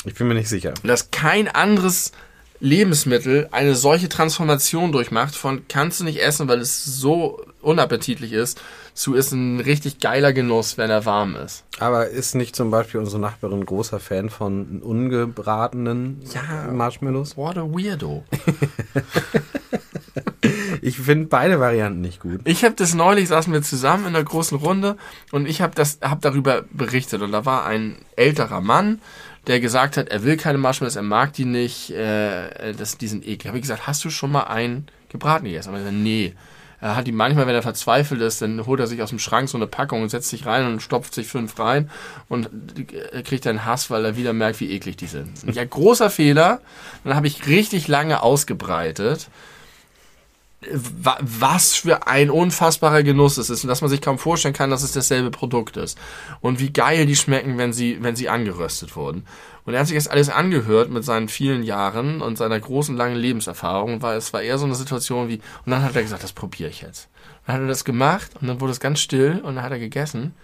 Ich bin mir nicht sicher. Dass kein anderes Lebensmittel eine solche Transformation durchmacht von kannst du nicht essen, weil es so unappetitlich ist, zu ist ein richtig geiler Genuss, wenn er warm ist. Aber ist nicht zum Beispiel unsere Nachbarin großer Fan von ungebratenen Ja. Marshmallows? What a weirdo. Ich finde beide Varianten nicht gut. Ich habe das neulich, saßen wir zusammen in der großen Runde und ich habe das, hab darüber berichtet und da war ein älterer Mann, der gesagt hat, er will keine Marshmallows, er mag die nicht, äh, das, die sind eklig. Habe ich gesagt, hast du schon mal einen gebraten gegessen? Aber er gesagt, nee. Er hat die manchmal, wenn er verzweifelt ist, dann holt er sich aus dem Schrank so eine Packung und setzt sich rein und stopft sich fünf rein und kriegt dann Hass, weil er wieder merkt, wie eklig die sind. Ja, großer Fehler. Dann habe ich richtig lange ausgebreitet. wa- was für ein unfassbarer Genuss es ist und dass man sich kaum vorstellen kann, dass es dasselbe Produkt ist. Und wie geil die schmecken, wenn sie, wenn sie angeröstet wurden. Und er hat sich das alles angehört mit seinen vielen Jahren und seiner großen, langen Lebenserfahrung, weil es war eher so eine Situation wie, und dann hat er gesagt, das probiere ich jetzt. Dann hat er das gemacht und dann wurde es ganz still und dann hat er gegessen.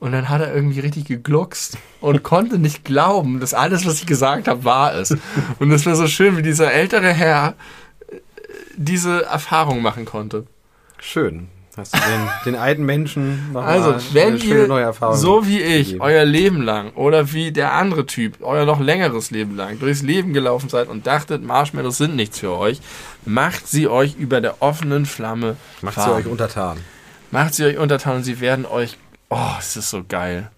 Und dann hat er irgendwie richtig gegluckst und konnte nicht glauben, dass alles, was ich gesagt habe, wahr ist. Und es war so schön, wie dieser ältere Herr äh, diese Erfahrung machen konnte. Schön. Hast du den, den alten Menschen noch Also, wenn ihr so wie ich gegeben. euer Leben lang oder wie der andere Typ euer noch längeres Leben lang durchs Leben gelaufen seid und dachtet, Marshmallows sind nichts für euch, macht sie euch über der offenen Flamme Macht sie warm. euch untertan. Macht sie euch untertan und sie werden euch, oh, es ist so geil.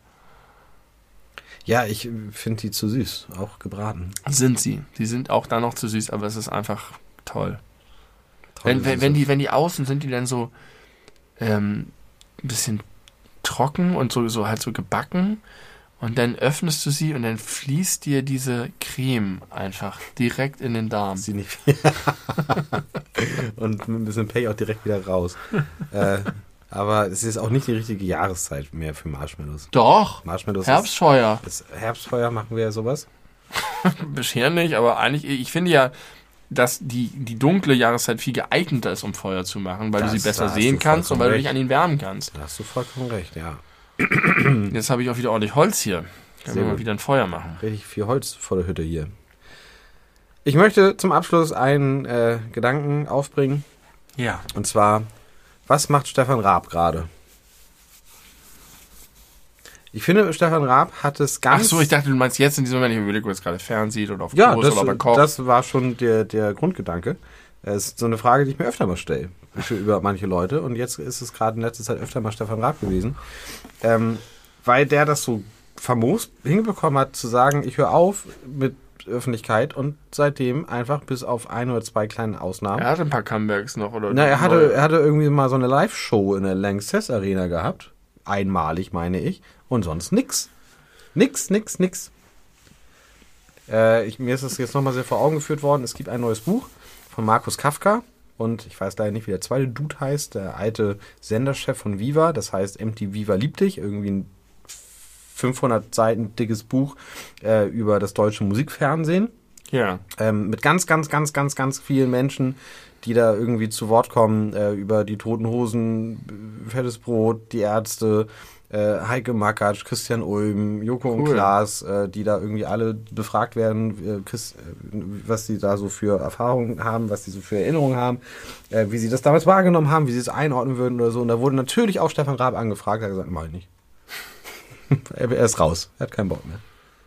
Ja, ich finde die zu süß, auch gebraten. Sind sie. Die sind auch da noch zu süß, aber es ist einfach toll. Tolle Wenn, wenn, Süße. wenn, die, wenn die außen sind, die dann so ähm, ein bisschen trocken und so, so halt so gebacken. Und dann öffnest du sie und dann fließt dir diese Creme einfach direkt in den Darm. sie nicht. und mit ein bisschen Pech auch direkt wieder raus. äh, aber es ist auch nicht die richtige Jahreszeit mehr für Marshmallows. Doch, Marshmallows Herbstfeuer. Ist, ist Herbstfeuer machen wir ja sowas. Bisher nicht, aber eigentlich, ich finde ja, dass die, die dunkle Jahreszeit viel geeigneter ist, um Feuer zu machen, weil Das- du sie besser sehen du kannst und weil du recht. dich an ihn wärmen kannst. Da hast du vollkommen recht, ja. Jetzt habe ich auch wieder ordentlich Holz hier. Können wir mal wieder ein Feuer machen. Richtig viel Holz vor der Hütte hier. Ich möchte zum Abschluss einen äh, Gedanken aufbringen. Ja. Und zwar, was macht Stefan Raab gerade? Ich finde, Stefan Raab hat es Ach ganz... so, ich dachte, du meinst jetzt in diesem Moment, ich überlege, ob jetzt gerade fernsieht oder auf Ja, Kurs das, oder bei Koch. das war schon der, der Grundgedanke. Es ist so eine Frage, die ich mir öfter mal stelle für, über manche Leute. Und jetzt ist es gerade in letzter Zeit öfter mal Stefan Raab gewesen. Ähm, weil der das so famos hinbekommen hat, zu sagen, ich höre auf mit Öffentlichkeit und seitdem einfach bis auf ein oder zwei kleine Ausnahmen. er hatte ein paar Comebacks noch, oder? Na, er hatte, er hatte irgendwie mal so eine Live-Show in der Lanxess Arena gehabt. Einmalig, meine ich. Und sonst nix. Nix, nix, nix. Äh, ich, mir ist es jetzt nochmal sehr vor Augen geführt worden. Es gibt ein neues Buch von Markus Kafka. Und ich weiß leider nicht, wie der zweite Dude heißt. Der alte Senderchef von Viva. Das heißt, MTV Viva liebt dich. Irgendwie ein 500 Seiten dickes Buch äh, über das deutsche Musikfernsehen Ja. ähm, mit ganz, ganz, ganz, ganz, ganz vielen Menschen, die da irgendwie zu Wort kommen, äh, über die Toten Hosen, Fettes Brot, die Ärzte, äh, Heike Makatsch, Christian Ulm, Joko und Cool. Klaas, äh, die da irgendwie alle befragt werden, äh, Chris, äh, was sie da so für Erfahrungen haben, was sie so für Erinnerungen haben, äh, wie sie das damals wahrgenommen haben, wie sie es einordnen würden oder so. Und da wurde natürlich auch Stefan Raab angefragt, er hat gesagt, mach ich nicht. er, ist raus, er hat keinen Bock mehr.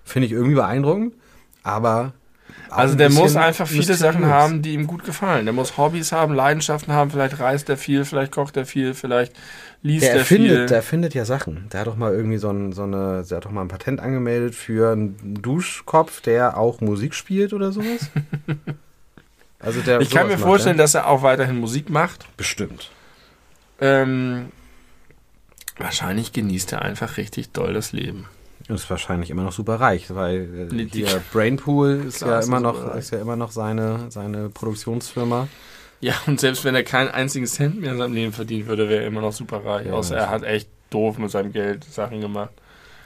Finde ich irgendwie beeindruckend, aber Also der muss einfach viele Sachen haben, die ihm gut gefallen. Der muss Hobbys haben, Leidenschaften haben, vielleicht reist er viel, vielleicht kocht er viel, vielleicht liest Der er viel. erfindet, der erfindet ja Sachen. Der hat doch mal irgendwie so, ein, so eine, der hat doch mal ein Patent angemeldet für einen Duschkopf, der auch Musik spielt oder sowas. Also der ich kann mir macht, vorstellen, ja? dass er auch weiterhin Musik macht. bestimmt. Ähm, wahrscheinlich genießt er einfach richtig doll das Leben. Und ist wahrscheinlich immer noch super reich, weil äh, hier Brainpool ist Klar ja ist er immer noch ist ja immer noch seine seine Produktionsfirma. Ja, und selbst wenn er keinen einzigen Cent mehr in seinem Leben verdienen würde, wäre er immer noch super reich. Ja, Außer er hat echt doof mit seinem Geld Sachen gemacht.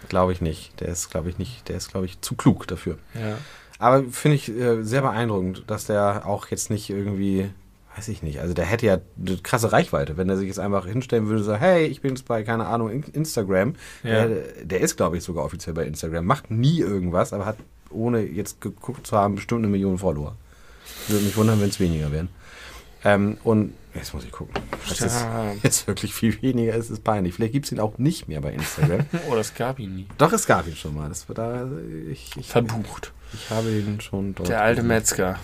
Glaube ich nicht. Der ist glaube ich nicht, der ist glaube ich zu klug dafür. Ja. Aber finde ich äh, sehr beeindruckend, dass der auch jetzt nicht irgendwie, weiß ich nicht, also der hätte ja eine krasse Reichweite, wenn er sich jetzt einfach hinstellen würde und sagen, hey, ich bin jetzt bei, keine Ahnung, In- Instagram. Ja. Der, der ist, glaube ich, sogar offiziell bei Instagram, macht nie irgendwas, aber hat, ohne jetzt geguckt zu haben, bestimmt eine Million Follower. Würde mich wundern, wenn es weniger wären. Ähm, und jetzt muss ich gucken. Das ist jetzt wirklich viel weniger, es ist peinlich. Vielleicht gibt es ihn auch nicht mehr bei Instagram. Oder es gab ihn nie. Doch, es gab ihn schon mal. Das war da, ich, ich, Verbucht. ich habe ihn schon dort. Der alte. Metzger.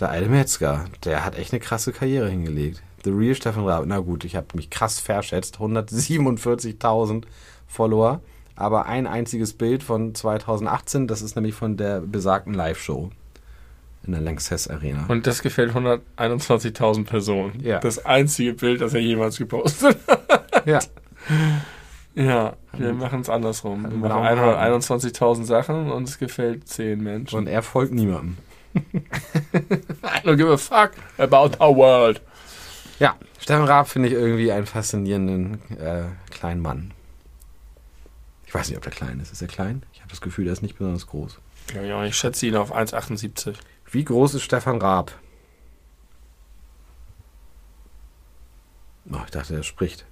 Der alte Metzger, der hat echt eine krasse Karriere hingelegt. The Real Stefan Raab. Na gut, ich habe mich krass verschätzt. 147.000 Follower. Aber ein einziges Bild von 2018, das ist nämlich von der besagten Live-Show in der Lanxess Arena. Und das gefällt 121.000 Personen. Ja. Das einzige Bild, das er jemals gepostet hat. ja. Ja, wir machen es andersrum. Wir machen blauen 121.000 Sachen und es gefällt 10 Menschen. Und er folgt niemandem. don't give a fuck about our world. Ja, Stefan Raab finde ich irgendwie einen faszinierenden äh, kleinen Mann. Ich weiß nicht, ob der klein ist. Ist er klein? Ich habe das Gefühl, der ist nicht besonders groß. Ja, ich schätze ihn auf 1,78. Wie groß ist Stefan Raab? Oh, ich dachte, er spricht.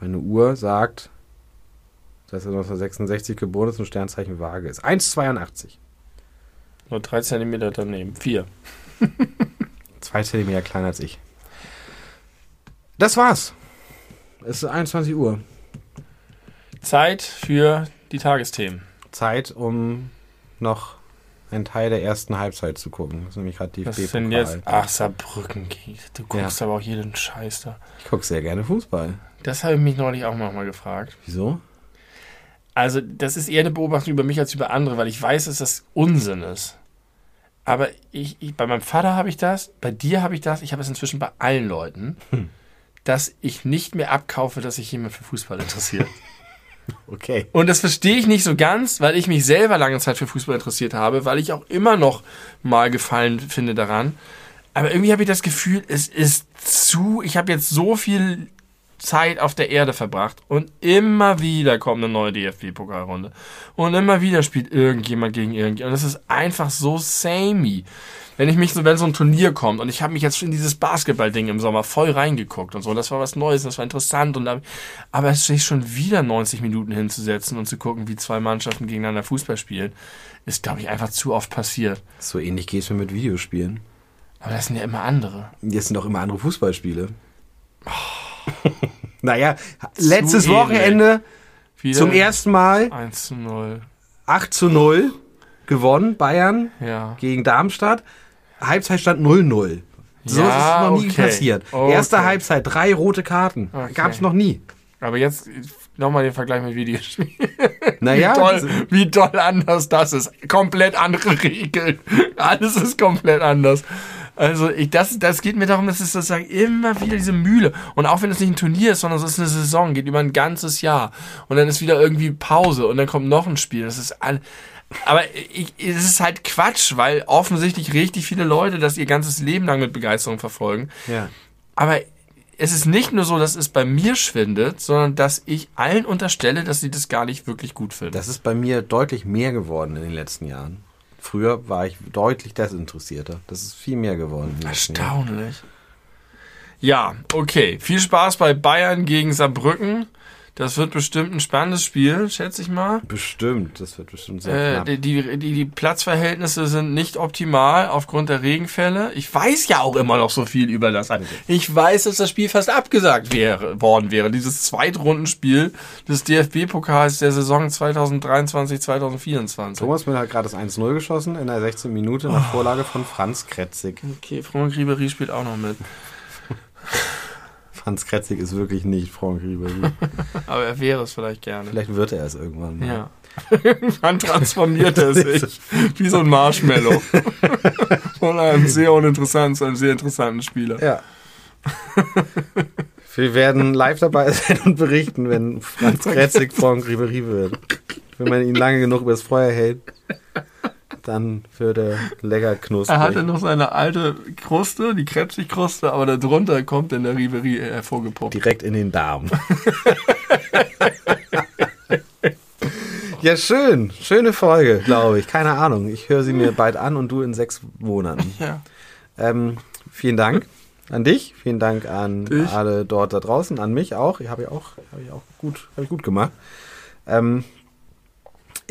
Meine Uhr sagt, dass er 1966 geboren ist und Sternzeichen Waage ist. 1,82. Nur 3 cm daneben. 4. Zwei Zentimeter kleiner als ich. Das war's. Es ist 21 Uhr. Zeit für die Tagesthemen. Zeit, um noch einen Teil der ersten Halbzeit zu gucken. Das ist nämlich gerade die Was sind jetzt? Ach, Saarbrücken. Du guckst Ja. aber auch jeden Scheiß da. Ich gucke sehr gerne Fußball. Das habe ich mich neulich auch noch mal gefragt. Wieso? Also, das ist eher eine Beobachtung über mich als über andere, weil ich weiß, dass das Unsinn ist. Aber ich, ich, bei meinem Vater habe ich das, bei dir habe ich das, ich habe es inzwischen bei allen Leuten, dass ich nicht mehr abkaufe, dass sich jemand für Fußball interessiert. Okay. Und das verstehe ich nicht so ganz, weil ich mich selber lange Zeit für Fußball interessiert habe, weil ich auch immer noch mal Gefallen finde daran. Aber irgendwie habe ich das Gefühl, es ist zu, ich habe jetzt so viel Zeit auf der Erde verbracht und immer wieder kommt eine neue DFB-Pokalrunde. Und immer wieder spielt irgendjemand gegen irgendjemand. Und es ist einfach so samey. Wenn ich mich so, wenn so ein Turnier kommt und ich habe mich jetzt in dieses Basketball-Ding im Sommer voll reingeguckt und so, das war was Neues, das war interessant und dann, aber es sich schon wieder 90 Minuten hinzusetzen und zu gucken, wie zwei Mannschaften gegeneinander Fußball spielen, ist, glaube ich, einfach zu oft passiert. So ähnlich geht es mir mit Videospielen. Aber das sind ja immer andere. Jetzt sind auch immer andere Fußballspiele. naja, letztes Wochenende Wieder zum ersten Mal 1 zu 0. 8 zu 0 gewonnen, Bayern Ja. gegen Darmstadt. Halbzeitstand 0-0. So Ja, ist es noch nie okay. passiert. Okay. Erste Halbzeit, drei rote Karten. Okay. Gab es noch nie. Aber jetzt nochmal den Vergleich mit Videospielen. Naja, wie, toll, wie toll anders das ist. Komplett andere Regeln. Alles ist komplett anders. Also ich, das, das geht mir darum, dass es sozusagen immer wieder diese Mühle. Und auch wenn es nicht ein Turnier ist, sondern es ist eine Saison, geht über ein ganzes Jahr. Und dann ist wieder irgendwie Pause und dann kommt noch ein Spiel. Das ist all, aber ich, es ist halt Quatsch, weil offensichtlich richtig viele Leute das ihr ganzes Leben lang mit Begeisterung verfolgen. ja. Aber es ist nicht nur so, dass es bei mir schwindet, sondern dass ich allen unterstelle, dass sie das gar nicht wirklich gut finden. Das ist bei mir deutlich mehr geworden in den letzten Jahren. Früher war ich deutlich desinteressierter. Das ist viel mehr geworden. Erstaunlich. Ja, okay. Viel Spaß bei Bayern gegen Saarbrücken. Das wird bestimmt ein spannendes Spiel, schätze ich mal. Bestimmt, das wird bestimmt sehr Äh, knapp. die, die, die die Platzverhältnisse sind nicht optimal aufgrund der Regenfälle. Ich weiß ja auch immer noch so viel über das. Ich weiß, dass das Spiel fast abgesagt wäre, worden wäre. Dieses Zweitrundenspiel des DFB-Pokals der Saison 2023-2024. Thomas Müller hat gerade das 1-0 geschossen in der 16. Minute nach Vorlage von Franz Kretzig. Okay, Franck Ribery spielt auch noch mit. Franz Kretzig ist wirklich nicht Franck Ribéry. Aber er wäre es vielleicht gerne. Vielleicht wird er es irgendwann mal. Ja. Irgendwann transformiert er sich wie so ein Marshmallow. Von einem sehr uninteressanten zu einem sehr interessanten Spieler. Ja. Wir werden live dabei sein und berichten, wenn Franz Kretzig Franck Ribéry wird. Wenn man ihn lange genug übers Feuer hält, dann wird er lecker knusprig. Er hatte noch seine alte Kruste, die Krebsigkruste, aber darunter kommt dann der Ribery hervorgepoppt. Direkt in den Darm. ja, schön. Schöne Folge, glaube ich. Keine Ahnung. Ich höre sie mir bald an und du in sechs Monaten. Ja. Ähm, vielen Dank an dich. Vielen Dank an Dich. alle dort da draußen, an mich auch. Ich habe ja auch, habe ich auch gut, habe ich gut gemacht. Ähm,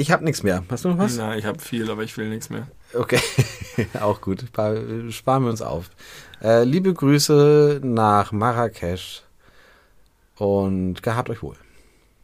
ich habe nichts mehr. Hast du noch was? Na, ich habe viel, aber ich will nichts mehr. Okay, auch gut. Spar- Sparen wir uns auf. Äh, liebe Grüße nach Marrakesch und gehabt euch wohl.